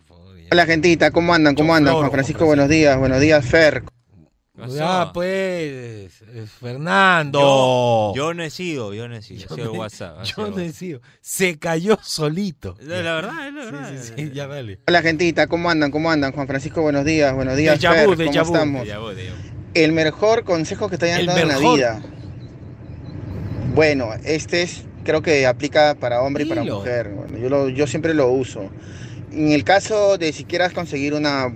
Speaker 11: Hola gentita, ¿cómo andan? ¿Cómo andan? Juan Francisco, buenos días. Buenos días, Fer.
Speaker 1: Ya, pues, eh, Fernando.
Speaker 2: Yo, yo no he sido, yo no he sido.
Speaker 1: Yo
Speaker 2: sido WhatsApp. ha [LAUGHS]
Speaker 1: Yo no he sido. Se cayó solito.
Speaker 2: La la verdad, es la verdad.
Speaker 1: sí, sí, ya dale.
Speaker 11: Hola gentita, ¿cómo andan? ¿Cómo andan? Juan Francisco, buenos días. Buenos días, Fer.
Speaker 1: vu,
Speaker 11: ¿Cómo
Speaker 1: vu.
Speaker 11: estamos?
Speaker 2: Voy.
Speaker 11: El mejor consejo que te hayan
Speaker 1: El
Speaker 11: dado en la vida. Bueno, este es, creo que aplica para hombre y para
Speaker 1: Dilo.
Speaker 11: mujer. Bueno, yo, lo- yo siempre lo uso. En el caso de si quieras conseguir una,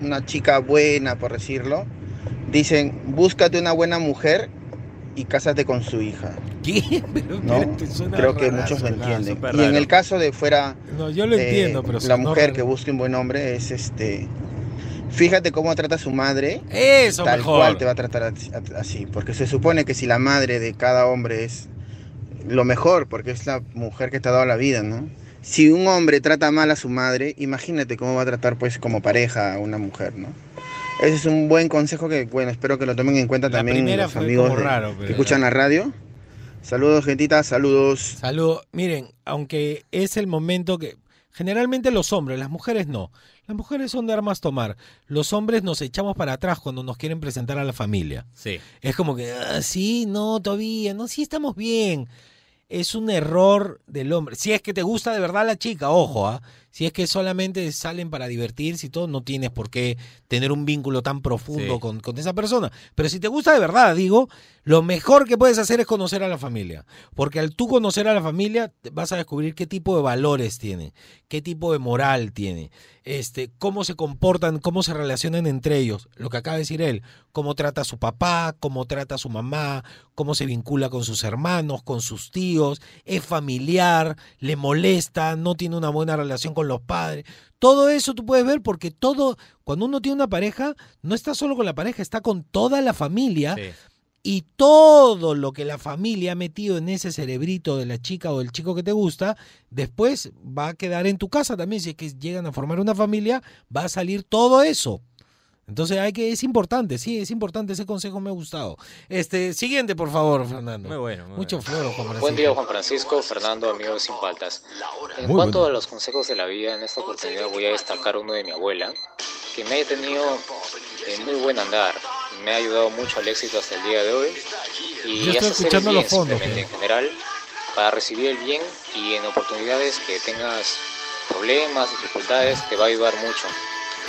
Speaker 11: una chica buena, por decirlo, dicen, búscate una buena mujer y cásate con su hija. [LAUGHS]
Speaker 1: ¿Qué? Pero,
Speaker 11: ¿no?
Speaker 1: pero te suena
Speaker 11: Creo que muchos lo entienden. Y en el caso de fuera
Speaker 1: No, yo lo
Speaker 11: eh,
Speaker 1: entiendo, pero
Speaker 11: la mujer
Speaker 1: raro.
Speaker 11: que busque un buen hombre es este fíjate cómo trata a su madre
Speaker 1: Eso
Speaker 11: tal
Speaker 1: mejor.
Speaker 11: cual te va a tratar así porque se supone que si la madre de cada hombre es lo mejor porque es la mujer que te ha dado la vida no si un hombre trata mal a su madre imagínate cómo va a tratar pues como pareja a una mujer no ese es un buen consejo que bueno espero que lo tomen en cuenta
Speaker 1: La
Speaker 11: también los amigos de-
Speaker 1: raro,
Speaker 11: que escuchan la radio saludos gentita saludos
Speaker 1: Salud. Miren, aunque es el momento que generalmente los hombres, las mujeres no. Las mujeres son de armas tomar. Los hombres nos echamos para atrás cuando nos quieren presentar a la familia.
Speaker 2: Sí.
Speaker 1: Es como que, ah, sí, no, todavía, no, sí estamos bien. Es un error del hombre. Si es que te gusta de verdad la chica, ojo, ¿ah? Si es que solamente salen para divertirse y todo, no tienes por qué tener un vínculo tan profundo
Speaker 2: Sí.
Speaker 1: con, con esa persona. Pero si te gusta de verdad, digo, lo mejor que puedes hacer es conocer a la familia. Porque al tú conocer a la familia, vas a descubrir qué tipo de valores tiene, qué tipo de moral tiene, este, cómo se comportan, cómo se relacionan entre ellos. Lo que acaba de decir él, cómo trata a su papá, cómo trata a su mamá, cómo se vincula con sus hermanos, con sus tíos, es familiar, le molesta, no tiene una buena relación con los padres. Todo eso tú puedes ver porque todo, cuando uno tiene una pareja, no está solo con la pareja, está con toda la familia
Speaker 2: Sí.
Speaker 1: y todo lo que la familia ha metido en ese cerebrito de la chica o del chico que te gusta, después va a quedar en tu casa también. Si es que llegan a formar una familia, va a salir todo eso. Entonces hay que, es importante, sí, es importante, ese consejo me ha gustado. Este, siguiente, por favor, Fernando.
Speaker 2: Muy bueno. muy
Speaker 1: Mucho
Speaker 2: bueno.
Speaker 1: floro, Juan Francisco.
Speaker 12: Buen día Juan Francisco, Fernando, amigo de Sin Paltas. En
Speaker 1: Muy
Speaker 12: cuanto
Speaker 1: bueno.
Speaker 12: a los consejos de la vida, en esta oportunidad voy a destacar uno de mi abuela, que me ha tenido en muy buen andar, me ha ayudado mucho al éxito hasta el día de hoy y
Speaker 1: Yo estoy escuchando los fondos, creo.
Speaker 12: en general para recibir el bien y en oportunidades que tengas problemas, dificultades, te va a ayudar mucho.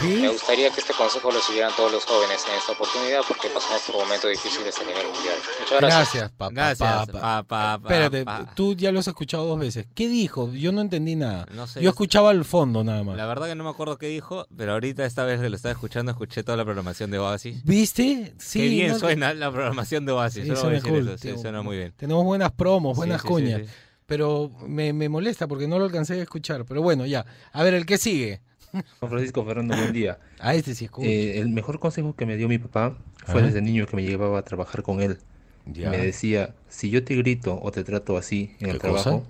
Speaker 12: Me
Speaker 1: ¿Qué?
Speaker 12: gustaría que este consejo lo siguieran todos los jóvenes en esta oportunidad porque pasamos por momentos difíciles a nivel mundial. Muchas gracias.
Speaker 1: Gracias, papá.
Speaker 2: Gracias, papá.
Speaker 1: Espérate, tú ya lo has escuchado dos veces. ¿Qué dijo? Yo no entendí nada.
Speaker 2: No sé.
Speaker 1: Yo escuchaba al fondo nada más.
Speaker 2: La verdad que no me acuerdo qué dijo, pero ahorita esta vez que lo estaba escuchando escuché toda la programación de Oasis.
Speaker 1: ¿Viste? Sí.
Speaker 2: qué bien
Speaker 1: no-
Speaker 2: suena la programación de Oasis.
Speaker 1: Sí, suena cool,
Speaker 2: eso, sí, suena muy bien.
Speaker 1: Tenemos buenas promos, buenas
Speaker 2: sí, sí,
Speaker 1: cuñas.
Speaker 2: sí.
Speaker 1: pero me, me molesta porque no lo alcancé a escuchar. Pero bueno, ya. A ver, el que sigue. [LAUGHS]
Speaker 13: Juan Francisco Fernando, buen día.
Speaker 1: A este sí.
Speaker 13: Eh, el mejor consejo que me dio mi papá fue
Speaker 1: Ajá.
Speaker 13: desde niño que me llevaba a trabajar con él.
Speaker 1: Ya.
Speaker 13: Me decía, si yo te grito o te trato así en el trabajo,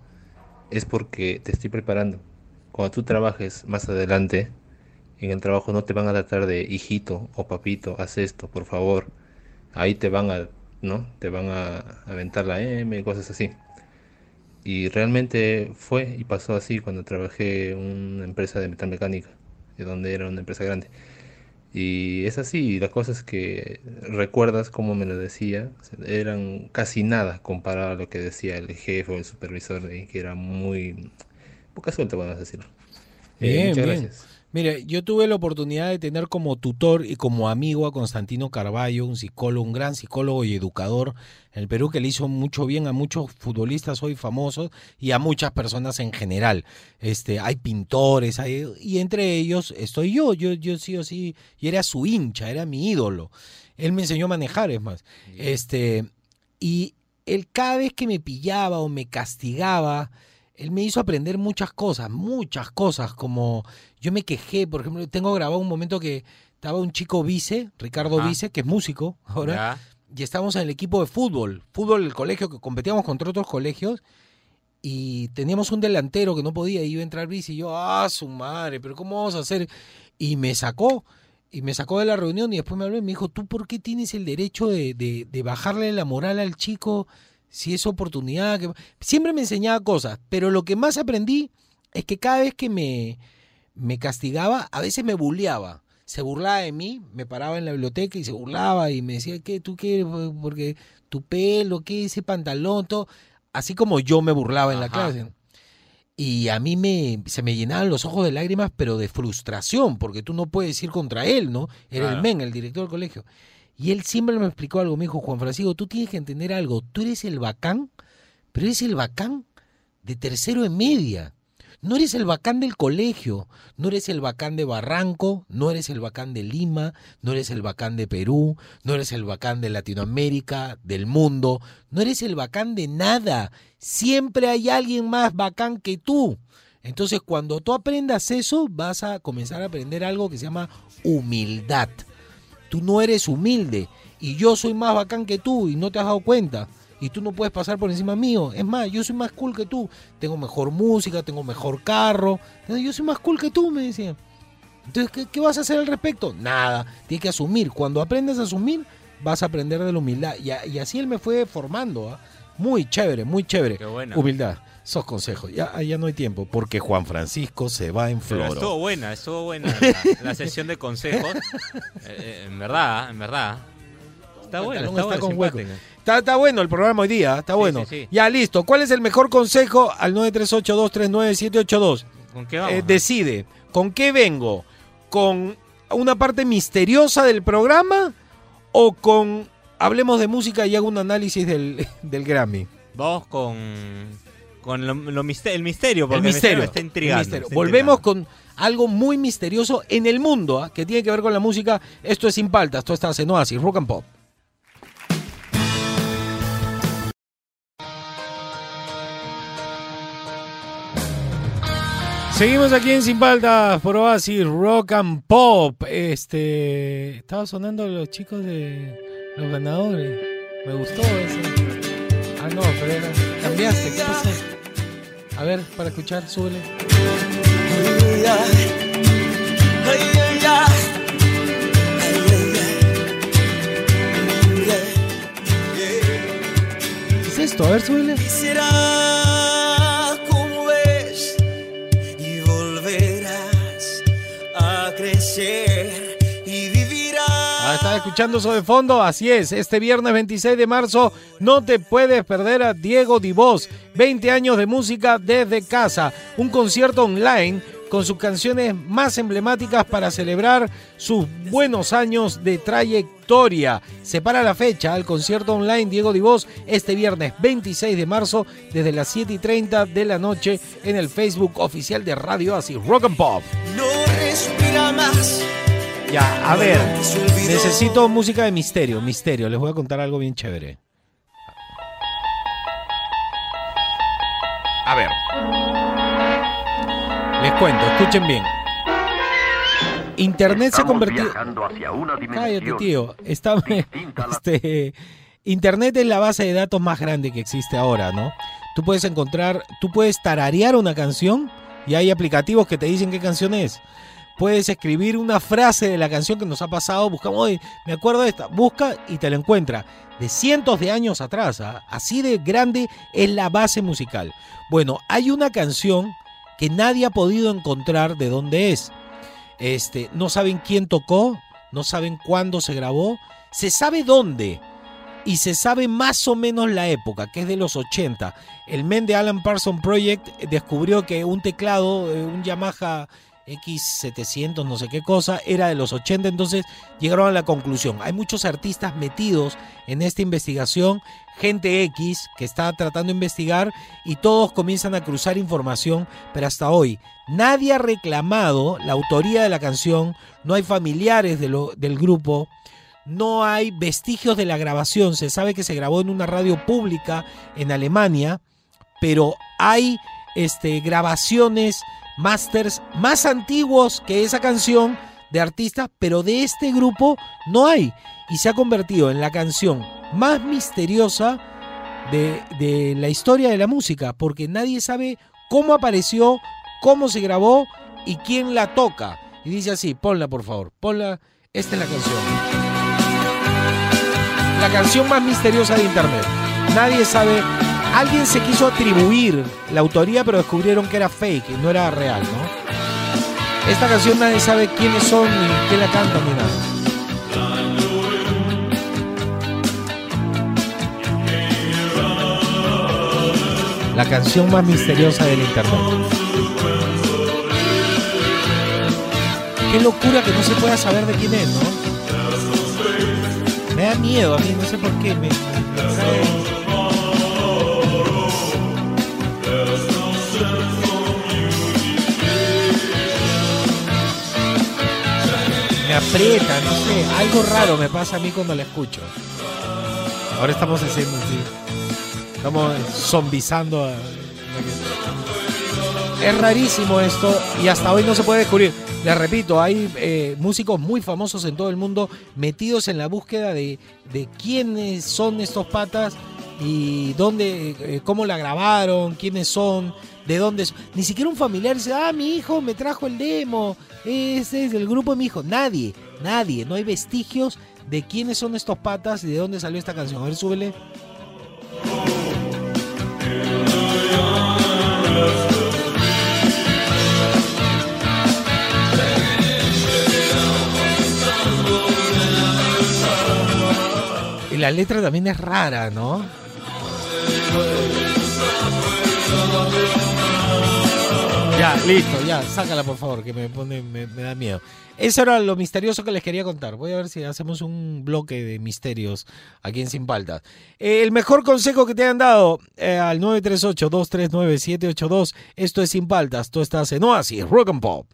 Speaker 13: es porque te estoy preparando. Cuando tú trabajes más adelante, en el trabajo no te van a tratar de hijito o papito, haz esto, por favor. Ahí te van a, ¿no? Te van a aventar la M, cosas así. Y realmente fue y pasó así cuando trabajé en una empresa de metalmecánica, de donde era una empresa grande. Y es así, las cosas que recuerdas como me lo decía, eran casi nada comparado a lo que decía el jefe o el supervisor, que era muy poca suerte, vamos a decirlo. Eh,
Speaker 1: Bien,
Speaker 13: muchas
Speaker 1: bien.
Speaker 13: gracias.
Speaker 1: Mire, yo tuve la oportunidad de tener como tutor y como amigo a Constantino Carballo, un psicólogo, un gran psicólogo y educador en el Perú que le hizo mucho bien a muchos futbolistas hoy famosos y a muchas personas en general. Este, hay pintores, hay, y entre ellos estoy yo, yo, yo sí o sí, y era su hincha, era mi ídolo. Él me enseñó a manejar, es más. Este, y él cada vez que me pillaba o me castigaba, él me hizo aprender muchas cosas, muchas cosas, como yo me quejé, por ejemplo, tengo grabado un momento que estaba un chico vice, Ricardo
Speaker 2: Ajá.
Speaker 1: Vice, que es músico ahora,
Speaker 2: Ya.
Speaker 1: y estábamos en el equipo de fútbol, fútbol del colegio, que competíamos contra otros colegios, y teníamos un delantero que no podía, iba a entrar bici, y yo, ah, su madre, pero ¿cómo vamos a hacer? Y me sacó, y me sacó de la reunión, y después me habló y me dijo, ¿tú por qué tienes el derecho de, de, de bajarle la moral al chico si es oportunidad? Que... Siempre me enseñaba cosas, pero lo que más aprendí es que cada vez que me, me castigaba, a veces me bulleaba. Se burlaba de mí, me paraba en la biblioteca y se burlaba y me decía, ¿qué? ¿Tú qué? Porque tu pelo, ¿qué? Ese pantalón, todo. Así como yo me burlaba en la clase. Y a mí me, se me llenaban los ojos de lágrimas, pero de frustración, porque tú no puedes ir contra él, ¿no? Era el men, el director del colegio. Y él siempre me explicó algo, me dijo, Juan Francisco, tú tienes que entender algo, tú eres el bacán, pero eres el bacán de tercero en media. No eres el bacán del colegio, no eres el bacán de Barranco, no eres el bacán de Lima, no eres el bacán de Perú, no eres el bacán de Latinoamérica, del mundo, no eres el bacán de nada. Siempre hay alguien más bacán que tú. Entonces, cuando tú aprendas eso, vas a comenzar a aprender algo que se llama humildad. Tú no eres humilde y yo soy más bacán que tú y no te has dado cuenta. Y tú no puedes pasar por encima mío. Es más, yo soy más cool que tú. Tengo mejor música, tengo mejor carro. Yo soy más cool que tú, me decían. Entonces, ¿qué, qué vas a hacer al respecto? Nada. Tienes que asumir. Cuando aprendas a asumir, vas a aprender de la humildad. Y, así él me fue formando. ¿ah? Muy chévere, muy chévere.
Speaker 2: Qué buena.
Speaker 1: Humildad. Esos consejos. Ya, ya no hay tiempo. Porque Juan Francisco se va en floro.
Speaker 2: estuvo buena, estuvo buena la, [LAUGHS] la sesión de consejos. Eh, eh, en verdad, en verdad. Está
Speaker 1: Pantalón
Speaker 2: está,
Speaker 1: está con hueco. Está, está bueno el programa hoy día, está bueno.
Speaker 2: sí, sí.
Speaker 1: Ya listo. ¿Cuál es el mejor consejo al 938239782?
Speaker 2: ¿Con qué vamos?
Speaker 1: Eh, decide, ¿con qué vengo? ¿Con una parte misteriosa del programa o con hablemos de música y hago un análisis del, [LAUGHS] del Grammy?
Speaker 2: Vamos con, con lo, lo miste- el misterio, porque
Speaker 1: el misterio.
Speaker 2: está intrigando.
Speaker 1: misterio.
Speaker 2: está
Speaker 1: Volvemos con algo muy misterioso en el mundo ¿ah? que tiene que ver con la música. Esto es Sin Paltas, esto está en Oasis, Rock and Pop. Seguimos aquí en Sin Paltas por Oasis Rock and Pop. Este, estaba sonando los chicos de los ganadores. Me gustó ese. Ah, no, pero era, A ver, para escuchar, súbele. ¿Qué es esto? A ver, súbele. Estaba escuchando eso de fondo, así es. Este viernes 26 de marzo no te puedes perder a Diego Divos, 20 años de música desde casa, un concierto online con sus canciones más emblemáticas para celebrar sus buenos años de trayectoria. Separa la fecha al concierto online Diego Divos este viernes 26 de marzo desde las 7 y 30 de la noche en el Facebook oficial de Radio Así Rock and Pop.
Speaker 3: No respira más.
Speaker 1: Ya, a ver, necesito música de misterio, misterio. Les voy a contar algo bien chévere. A ver. Les cuento, escuchen bien. Internet se ha convertido. Cállate, tío. Está, [LAUGHS] este, Internet es la base de datos más grande que existe ahora, ¿no? Tú puedes encontrar, tú puedes tararear una canción y hay aplicativos que te dicen qué canción es. Puedes escribir una frase de la canción que nos ha pasado, buscamos, "Oye, me acuerdo de esta, busca y te la encuentra. De cientos de años atrás, ¿ah? así de grande es la base musical. Bueno, hay una canción que nadie ha podido encontrar de dónde es. Este, no saben quién tocó, no saben cuándo se grabó, se sabe dónde y se sabe más o menos la época, que es de los 80. El men de Alan Parsons Project descubrió que un teclado, eh, un Yamaha X700, no sé qué cosa, era de los 80, entonces llegaron a la conclusión. Hay muchos artistas metidos en esta investigación, gente X que está tratando de investigar y todos comienzan a cruzar información, pero hasta hoy nadie ha reclamado la autoría de la canción, no hay familiares del grupo, no hay vestigios de la grabación, se sabe que se grabó en una radio pública en Alemania, pero hay este, grabaciones, masters más antiguos que esa canción de artistas, pero de este grupo no hay. Y se ha convertido en la canción más misteriosa de, de la historia de la música, porque nadie sabe cómo apareció, cómo se grabó y quién la toca. Y dice así, ponla por favor, ponla, esta es la canción. La canción más misteriosa de Internet. Nadie sabe Alguien se quiso atribuir la autoría, pero descubrieron que era fake, no era real, ¿no? Esta canción nadie sabe quiénes son, ni quién la cantan, ni nada. La canción más misteriosa del internet. Qué locura que no se pueda saber de quién es, ¿no? Me da miedo a mí, no sé por qué. Me, aprieta, no sé, algo raro me pasa a mí cuando la escucho. Ahora estamos haciendo. Estamos zombizando. Es rarísimo esto y hasta hoy no se puede descubrir. Les repito, hay eh, músicos muy famosos en todo el mundo metidos en la búsqueda de, de quiénes son estos patas y dónde, eh, cómo la grabaron, quiénes son, de dónde son. Ni siquiera un familiar dice, ah, mi hijo me trajo el demo, ese es el grupo de mi hijo. Nadie, nadie, no hay vestigios de quiénes son estos patas y de dónde salió esta canción. A ver, súbele. Y la letra también es rara, ¿no? Ya, listo, ya, sácala por favor, que me pone, me, da miedo. Eso era lo misterioso que les quería contar. Voy a ver si hacemos un bloque de misterios aquí en Sin Paltas. El mejor consejo que te han dado eh, al 938-239-782. Esto es Sin Paltas. Tú estás en Oasis, Rock and Pop.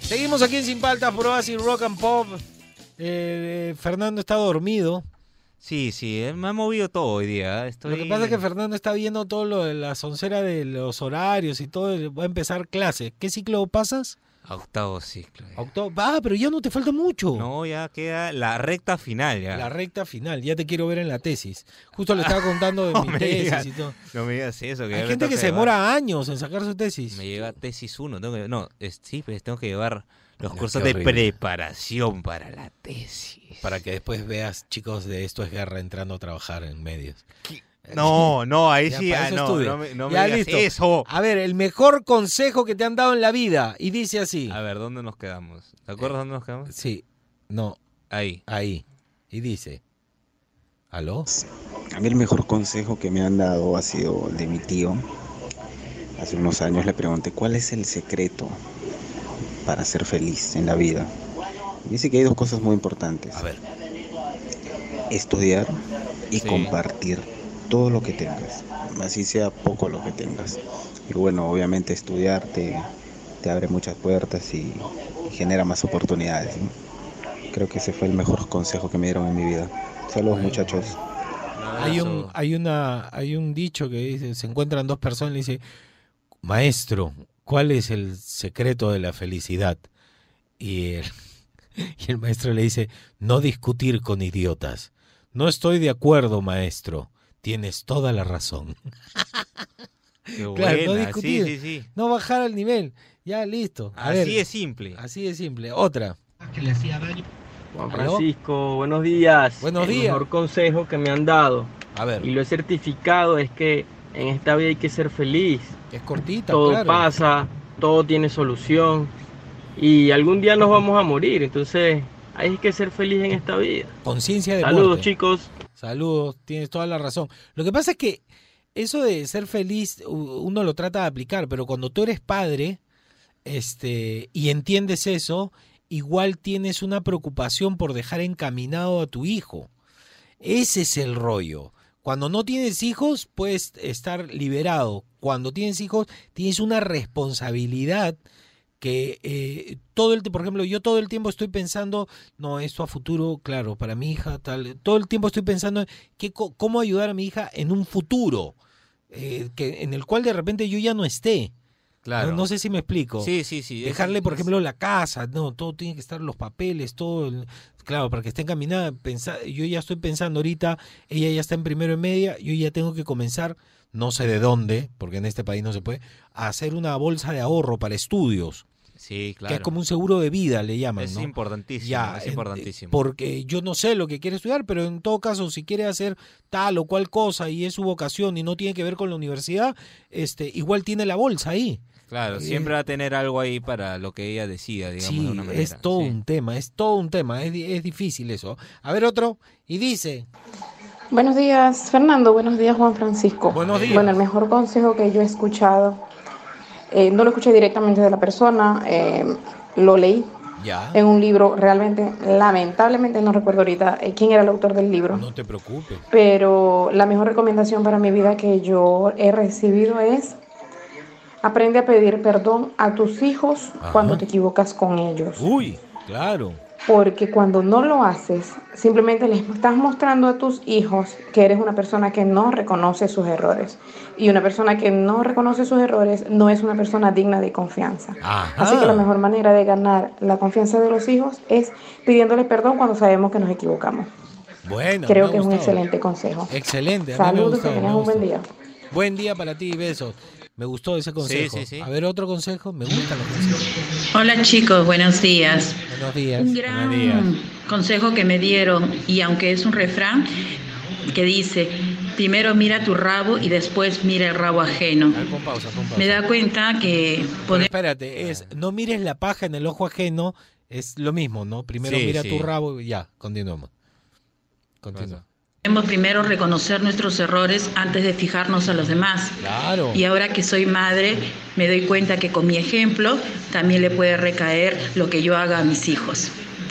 Speaker 1: Seguimos aquí en Sin Paltas por Oasis, Rock and Pop. Eh, Fernando está dormido.
Speaker 2: Sí, sí, eh, me ha movido todo hoy día. ¿eh? Estoy...
Speaker 1: Lo que pasa es que Fernando está viendo todo lo de la soncera de los horarios y todo. Va a empezar clase. ¿Qué ciclo pasas?
Speaker 2: A Octavo ciclo. ya.
Speaker 1: Octavo. Ah, pero ya no te falta mucho.
Speaker 2: No, ya queda la recta final ya.
Speaker 1: La recta final. Ya te quiero ver en la tesis. Justo le estaba [LAUGHS] contando de
Speaker 2: No
Speaker 1: mi tesis
Speaker 2: digas,
Speaker 1: y todo.
Speaker 2: No me digas eso. Que
Speaker 1: Hay gente que se demora años en sacar su tesis.
Speaker 2: Me llega tesis 1. Tengo que, no, es- sí, pues tengo que llevar los
Speaker 1: No,
Speaker 2: cursos de
Speaker 1: horrible.
Speaker 2: preparación para la tesis.
Speaker 1: Para que después veas, chicos, de esto es guerra entrando a trabajar en medios.
Speaker 2: No, no, ahí
Speaker 1: Ya,
Speaker 2: sí, ah, no, no me, no me
Speaker 1: Ya,
Speaker 2: digas
Speaker 1: listo.
Speaker 2: eso.
Speaker 1: A ver, el mejor consejo que te han dado en la vida. Y dice así.
Speaker 2: A ver, ¿dónde nos quedamos? ¿Te acuerdas dónde nos quedamos?
Speaker 1: Sí, no.
Speaker 2: Ahí.
Speaker 1: Ahí. Y dice. ¿Aló?
Speaker 14: A mí el mejor consejo que me han dado ha sido el de mi tío. Hace unos años le pregunté cuál es el secreto para ser feliz en la vida. Dice que hay dos cosas muy importantes.
Speaker 1: A ver.
Speaker 14: Estudiar y
Speaker 2: Sí.
Speaker 14: compartir todo lo que tengas. Así sea poco lo que tengas. Y bueno, obviamente estudiar te, te abre muchas puertas y, y genera más oportunidades. ¿no? Creo que ese fue el mejor consejo que me dieron en mi vida. Saludos muchachos.
Speaker 1: Hay un, hay una, hay un dicho que dice, se encuentran dos personas y le dice, maestro, ¿cuál es el secreto de la felicidad? Y el, [LAUGHS] y el maestro le dice, no discutir con idiotas. No estoy de acuerdo, maestro. Tienes toda la razón. [LAUGHS]
Speaker 2: Qué
Speaker 1: Claro, no discutir,
Speaker 2: sí, sí, sí.
Speaker 1: no bajar al nivel. Ya, listo. A
Speaker 2: Así
Speaker 1: ver,
Speaker 2: es simple.
Speaker 1: Así de simple. Otra.
Speaker 15: Juan
Speaker 1: ¿Aló?
Speaker 15: Francisco, buenos días.
Speaker 1: Buenos
Speaker 15: El
Speaker 1: días.
Speaker 15: mejor consejo que me han dado
Speaker 1: A ver.
Speaker 15: y lo he certificado es que en esta vida hay que ser feliz.
Speaker 1: Es cortita,
Speaker 15: Todo
Speaker 1: claro.
Speaker 15: pasa, todo tiene solución y algún día nos vamos a morir. Entonces hay que ser feliz en esta vida.
Speaker 1: Conciencia de
Speaker 15: Saludos,
Speaker 1: muerte.
Speaker 15: chicos.
Speaker 1: Saludos, tienes toda la razón. Lo que pasa es que eso de ser feliz uno lo trata de aplicar, pero cuando tú eres padre este, y entiendes eso, igual tienes una preocupación por dejar encaminado a tu hijo. Ese es el rollo. Cuando no tienes hijos, puedes estar liberado. Cuando tienes hijos, tienes una responsabilidad que eh, todo el, por ejemplo, yo todo el tiempo estoy pensando, no, esto a futuro, claro, para mi hija, tal, todo el tiempo estoy pensando co- cómo ayudar a mi hija en un futuro, eh, que, en el cual de repente yo ya no esté.
Speaker 2: Claro.
Speaker 1: No, no sé si me explico.
Speaker 2: Sí, sí, sí.
Speaker 1: Dejarle, por ejemplo, la casa, no, todo tiene que estar los papeles, todo, el- claro, para que esté encaminada. pensa- yo ya estoy pensando ahorita, ella ya está en primero y media, yo ya tengo que comenzar, no sé de dónde, porque en este país no se puede, a hacer una bolsa de ahorro para estudios.
Speaker 2: Sí, claro.
Speaker 1: Que es como un seguro de vida, le llaman,
Speaker 2: Es
Speaker 1: ¿no?
Speaker 2: importantísimo,
Speaker 1: Ya,
Speaker 2: es importantísimo.
Speaker 1: Porque yo no sé lo que quiere estudiar, pero en todo caso, si quiere hacer tal o cual cosa y es su vocación y no tiene que ver con la universidad, este, igual tiene la bolsa ahí.
Speaker 2: Claro,
Speaker 1: Eh,
Speaker 2: siempre va a tener algo ahí para lo que ella decida, digamos,
Speaker 1: Sí,
Speaker 2: de una manera.
Speaker 1: es todo
Speaker 2: sí.
Speaker 1: un tema, es todo un tema, es, es difícil eso. A ver otro, y dice,
Speaker 16: Buenos días, Fernando. Buenos días, Juan Francisco.
Speaker 1: Buenos días.
Speaker 16: Bueno, el mejor consejo que yo he escuchado, eh, no lo escuché directamente de la persona, eh, lo leí
Speaker 1: ya,
Speaker 16: en un libro. Realmente, lamentablemente, no recuerdo ahorita eh, quién era el autor del libro.
Speaker 1: no te preocupes.
Speaker 16: Pero la mejor recomendación para mi vida que yo he recibido es aprende a pedir perdón a tus hijos
Speaker 1: Ajá.
Speaker 16: cuando te equivocas con ellos.
Speaker 1: Uy, claro.
Speaker 16: Porque cuando no lo haces, simplemente les estás mostrando a tus hijos que eres una persona que no reconoce sus errores. Y una persona que no reconoce sus errores no es una persona digna de confianza. Así que la mejor manera de ganar la confianza de los hijos es pidiéndole perdón cuando sabemos que nos equivocamos.
Speaker 1: Bueno,
Speaker 16: Creo que es un excelente consejo.
Speaker 1: Excelente,
Speaker 16: Saludos, que tengas un buen día.
Speaker 1: Buen día para ti, besos. Me gustó ese consejo.
Speaker 2: sí, sí.
Speaker 1: A ver, otro consejo, me gustan los consejos.
Speaker 17: Hola chicos, buenos días.
Speaker 1: Buenos días.
Speaker 17: Un gran consejo que me dieron, y aunque es un refrán que dice, primero mira tu rabo y después mira el rabo ajeno.
Speaker 1: Con pausa, con pausa.
Speaker 17: Me da cuenta que poner...
Speaker 1: espérate, es no mires la paja en el ojo ajeno, es lo mismo, ¿no? Primero
Speaker 17: Sí,
Speaker 1: mira
Speaker 17: sí.
Speaker 1: tu rabo y ya, continuamos. Continúa.
Speaker 17: Debemos primero reconocer nuestros errores antes de fijarnos a los demás.
Speaker 1: Claro.
Speaker 17: Y ahora que soy madre, me doy cuenta que con mi ejemplo también le puede recaer lo que yo haga a mis hijos.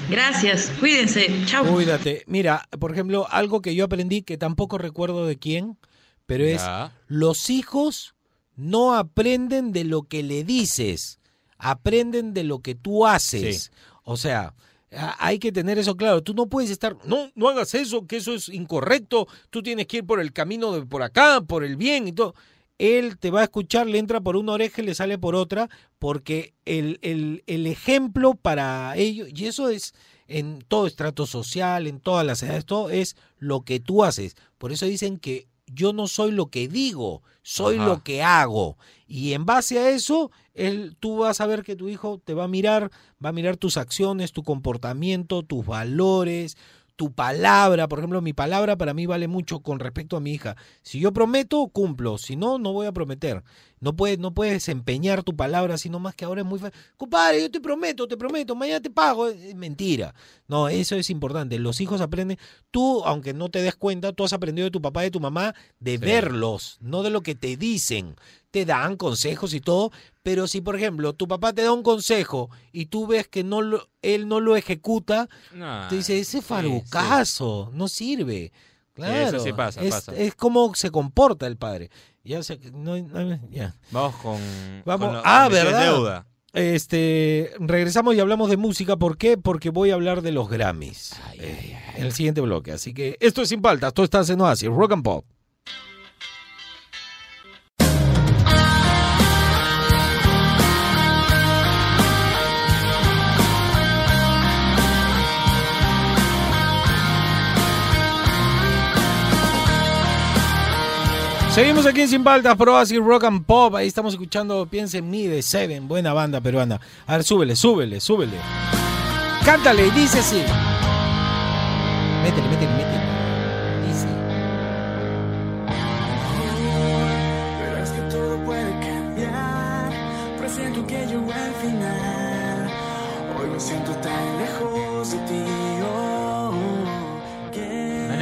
Speaker 17: Gracias, cuídense, chao.
Speaker 1: Cuídate. Mira, por ejemplo, algo que yo aprendí que tampoco recuerdo de quién, pero es
Speaker 2: Ya.
Speaker 1: los hijos no aprenden de lo que le dices, aprenden de lo que tú haces.
Speaker 2: Sí.
Speaker 1: O sea, hay que tener eso claro. Tú no puedes estar, no, no hagas eso, que eso es incorrecto. Tú tienes que ir por el camino de por acá, por el bien y todo. Él te va a escuchar, le entra por una oreja y le sale por otra, porque el, el- el ejemplo para ellos, y eso es en todo estrato social, en todas las edades, todo es lo que tú haces. Por eso dicen que yo no soy lo que digo, soy
Speaker 2: Ajá.
Speaker 1: lo que hago. Y en base a eso, él, tú vas a ver que tu hijo te va a mirar, va a mirar tus acciones, tu comportamiento, tus valores, tu palabra. Por ejemplo, mi palabra para mí vale mucho con respecto a mi hija. Si yo prometo, cumplo. Si no, no voy a prometer. No puedes, no puedes empeñar tu palabra, sino más que ahora es muy fácil. Compadre, yo te prometo, te prometo, mañana te pago. Es mentira. No, eso es importante. Los hijos aprenden. Tú, aunque no te des cuenta, tú has aprendido de tu papá y de tu mamá de verlos, no de lo que te dicen. Te dan consejos y todo, pero si, por ejemplo, tu papá te da un consejo y tú ves que no lo, él no lo ejecuta,
Speaker 2: Nah,
Speaker 1: te dice, ese farucazo, no sirve. Claro,
Speaker 2: eso sí pasa,
Speaker 1: es,
Speaker 2: pasa.
Speaker 1: es como se comporta el padre. Ya sé, que no, no- ya.
Speaker 2: Vamos con.
Speaker 1: Vamos,
Speaker 2: con lo-
Speaker 1: ah, ¿verdad?
Speaker 2: deuda.
Speaker 1: Este, regresamos y hablamos de música. ¿Por qué? Porque voy a hablar de los Grammys eh, en el siguiente bloque. Así que esto es Sin Paltas, tú estás en Oasis, Rock and Pop. Seguimos aquí en Sin Paltas, Pro Oasis Rock and Pop. Ahí estamos escuchando Piensa en mí de Seven, buena banda peruana. A ver, súbele, súbele, súbele. Cántale y dice así.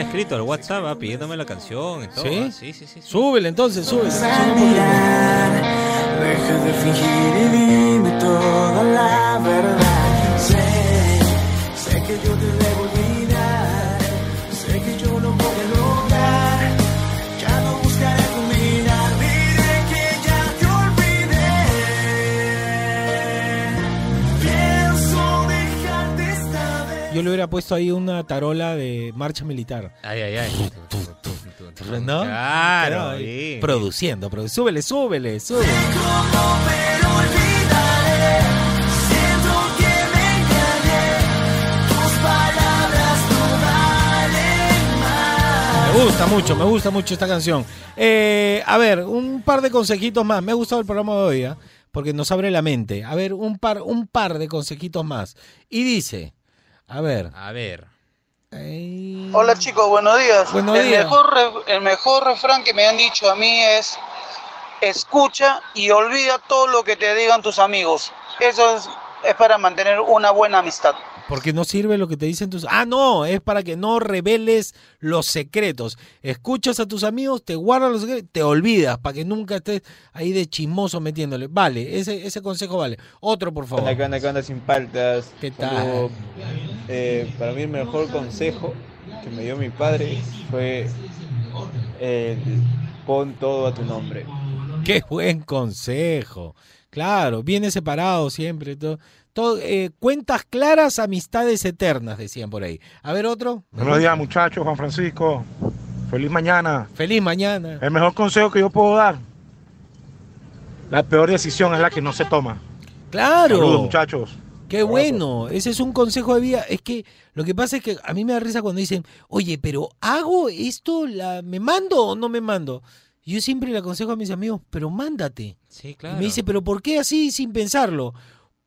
Speaker 2: Escrito al WhatsApp ah, pidiéndome la canción y todo.
Speaker 1: ¿Sí?
Speaker 2: ah, Sí, sí, sí. sí.
Speaker 1: Súbele entonces, súbele.
Speaker 3: Deja de fingir y dime toda la verdad. Sé, sé que yo te debo
Speaker 1: le hubiera puesto ahí una tarola de marcha militar.
Speaker 2: Ay, ay, ay.
Speaker 1: ¿No?
Speaker 2: Claro,
Speaker 1: ahí.
Speaker 2: sí.
Speaker 1: Produciendo, produ- súbele, súbele, súbele.
Speaker 3: ¿Cómo me
Speaker 1: gusta mucho, me gusta mucho esta canción. Eh, a ver, un par de consejitos más. Me ha gustado el programa de hoy, ¿ah? porque nos abre la mente. A ver, un par, un par de consejitos más. Y dice, a ver.
Speaker 2: A ver.
Speaker 18: Hola chicos, buenos días.
Speaker 1: Buenos
Speaker 18: el,
Speaker 1: días.
Speaker 18: Mejor re- el mejor refrán que me han dicho a mí es, escucha y olvida todo lo que te digan tus amigos. Eso es, es para mantener una buena amistad.
Speaker 1: Porque no sirve lo que te dicen tus... Ah, no, es para que no reveles los secretos. Escuchas a tus amigos, te guardas los secretos, te olvidas, para que nunca estés ahí de chismoso metiéndole. Vale, ese, ese consejo vale. Otro, por favor.
Speaker 19: ¿Qué onda, qué onda, sin paltas?
Speaker 1: ¿Qué tal?
Speaker 19: Eh, para mí el mejor consejo que me dio mi padre fue el pon todo a tu nombre.
Speaker 1: Qué buen consejo. Claro, viene separado siempre. Todo, todo, eh, cuentas claras, amistades eternas, decían por ahí. A ver, otro.
Speaker 20: Buenos días, muchachos. Juan Francisco. Feliz mañana.
Speaker 1: Feliz mañana.
Speaker 20: El mejor consejo que yo puedo dar. La peor decisión es la que no se toma.
Speaker 1: Claro.
Speaker 20: Saludos, muchachos.
Speaker 1: Qué bueno, ese es un consejo de vida. Es que lo que pasa es que a mí me da risa cuando dicen, oye, pero ¿hago esto? La, ¿Me mando o no me mando? Yo siempre le aconsejo a mis amigos, pero mándate.
Speaker 2: Sí,
Speaker 1: Y
Speaker 2: claro.
Speaker 1: me dice, pero ¿por qué así sin pensarlo?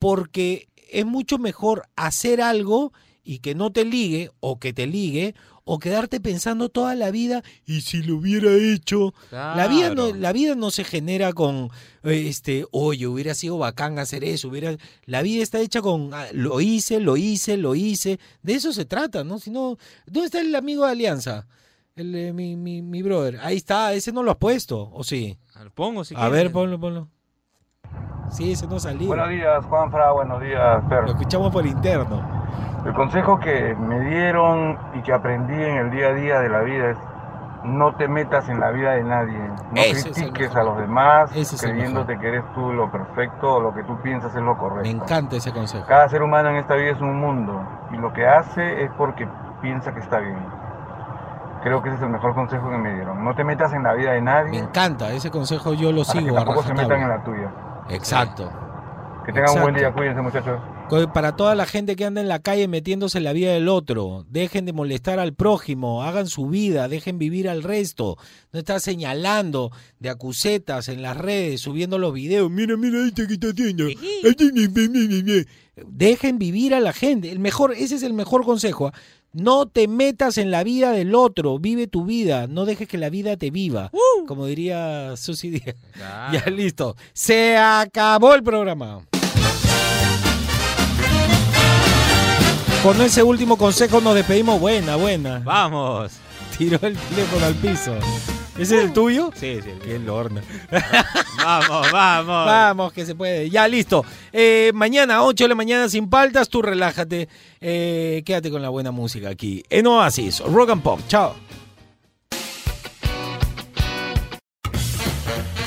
Speaker 1: Porque es mucho mejor hacer algo y que no te ligue o que te ligue o quedarte pensando toda la vida y si lo hubiera hecho. La vida no
Speaker 2: Claro.
Speaker 1: la vida no se genera con eh, este, oye, hubiera sido bacán hacer eso, hubiera la vida está hecha con ah, lo hice, lo hice, lo hice. De eso se trata, ¿no? Si no, ¿dónde está el amigo de Alianza? El, eh, mi, mi, mi brother. Ahí está, ese no lo has puesto, ¿o sí?
Speaker 2: Lo pongo si
Speaker 1: A
Speaker 2: quieres.
Speaker 1: ver, ponlo, ponlo. Sí, ese no salió.
Speaker 21: Buenos días, Juanfra, buenos días, Fer.
Speaker 1: Lo escuchamos por interno.
Speaker 21: El consejo que me dieron y que aprendí en el día a día de la vida es no te metas en la vida de nadie, no
Speaker 1: Ese
Speaker 21: critiques a los demás
Speaker 1: Ese
Speaker 21: creyéndote que eres tú lo perfecto o lo que tú piensas es lo correcto.
Speaker 1: Me encanta ese consejo.
Speaker 21: Cada ser humano en esta vida es un mundo y lo que hace es porque piensa que está bien. Creo que ese es el mejor consejo que me dieron. No te metas en la vida de nadie.
Speaker 1: Me encanta, ese consejo yo lo sigo.
Speaker 21: que
Speaker 1: a
Speaker 21: tampoco se metan en la tuya.
Speaker 1: Exacto.
Speaker 21: Que tengan un buen día, cuídense muchachos.
Speaker 1: Para toda la gente que anda en la calle metiéndose en la vida del otro, dejen de molestar al prójimo, hagan su vida, dejen vivir al resto. No estar señalando de acusetas en las redes, subiendo los videos. Mira, mira este que está haciendo. Dejen vivir a la gente. El mejor, ese es el mejor consejo. ¿ah? No te metas en la vida del otro, vive tu vida, no dejes que la vida te viva. Como diría Susy Díaz. [LAUGHS] Ya listo. Se acabó el programa. Con ese último consejo nos despedimos. Buena, buena.
Speaker 2: Vamos.
Speaker 1: Tiró el teléfono al piso. ¿Ese es el tuyo?
Speaker 2: Sí, sí.
Speaker 1: Qué lorna.
Speaker 2: Vamos, vamos.
Speaker 1: Vamos, que se puede. Ya, listo. Eh, mañana, 8 de la mañana, sin paltas, tú relájate. Eh, quédate con la buena música aquí. En Oasis, Rock and Pop. Chao.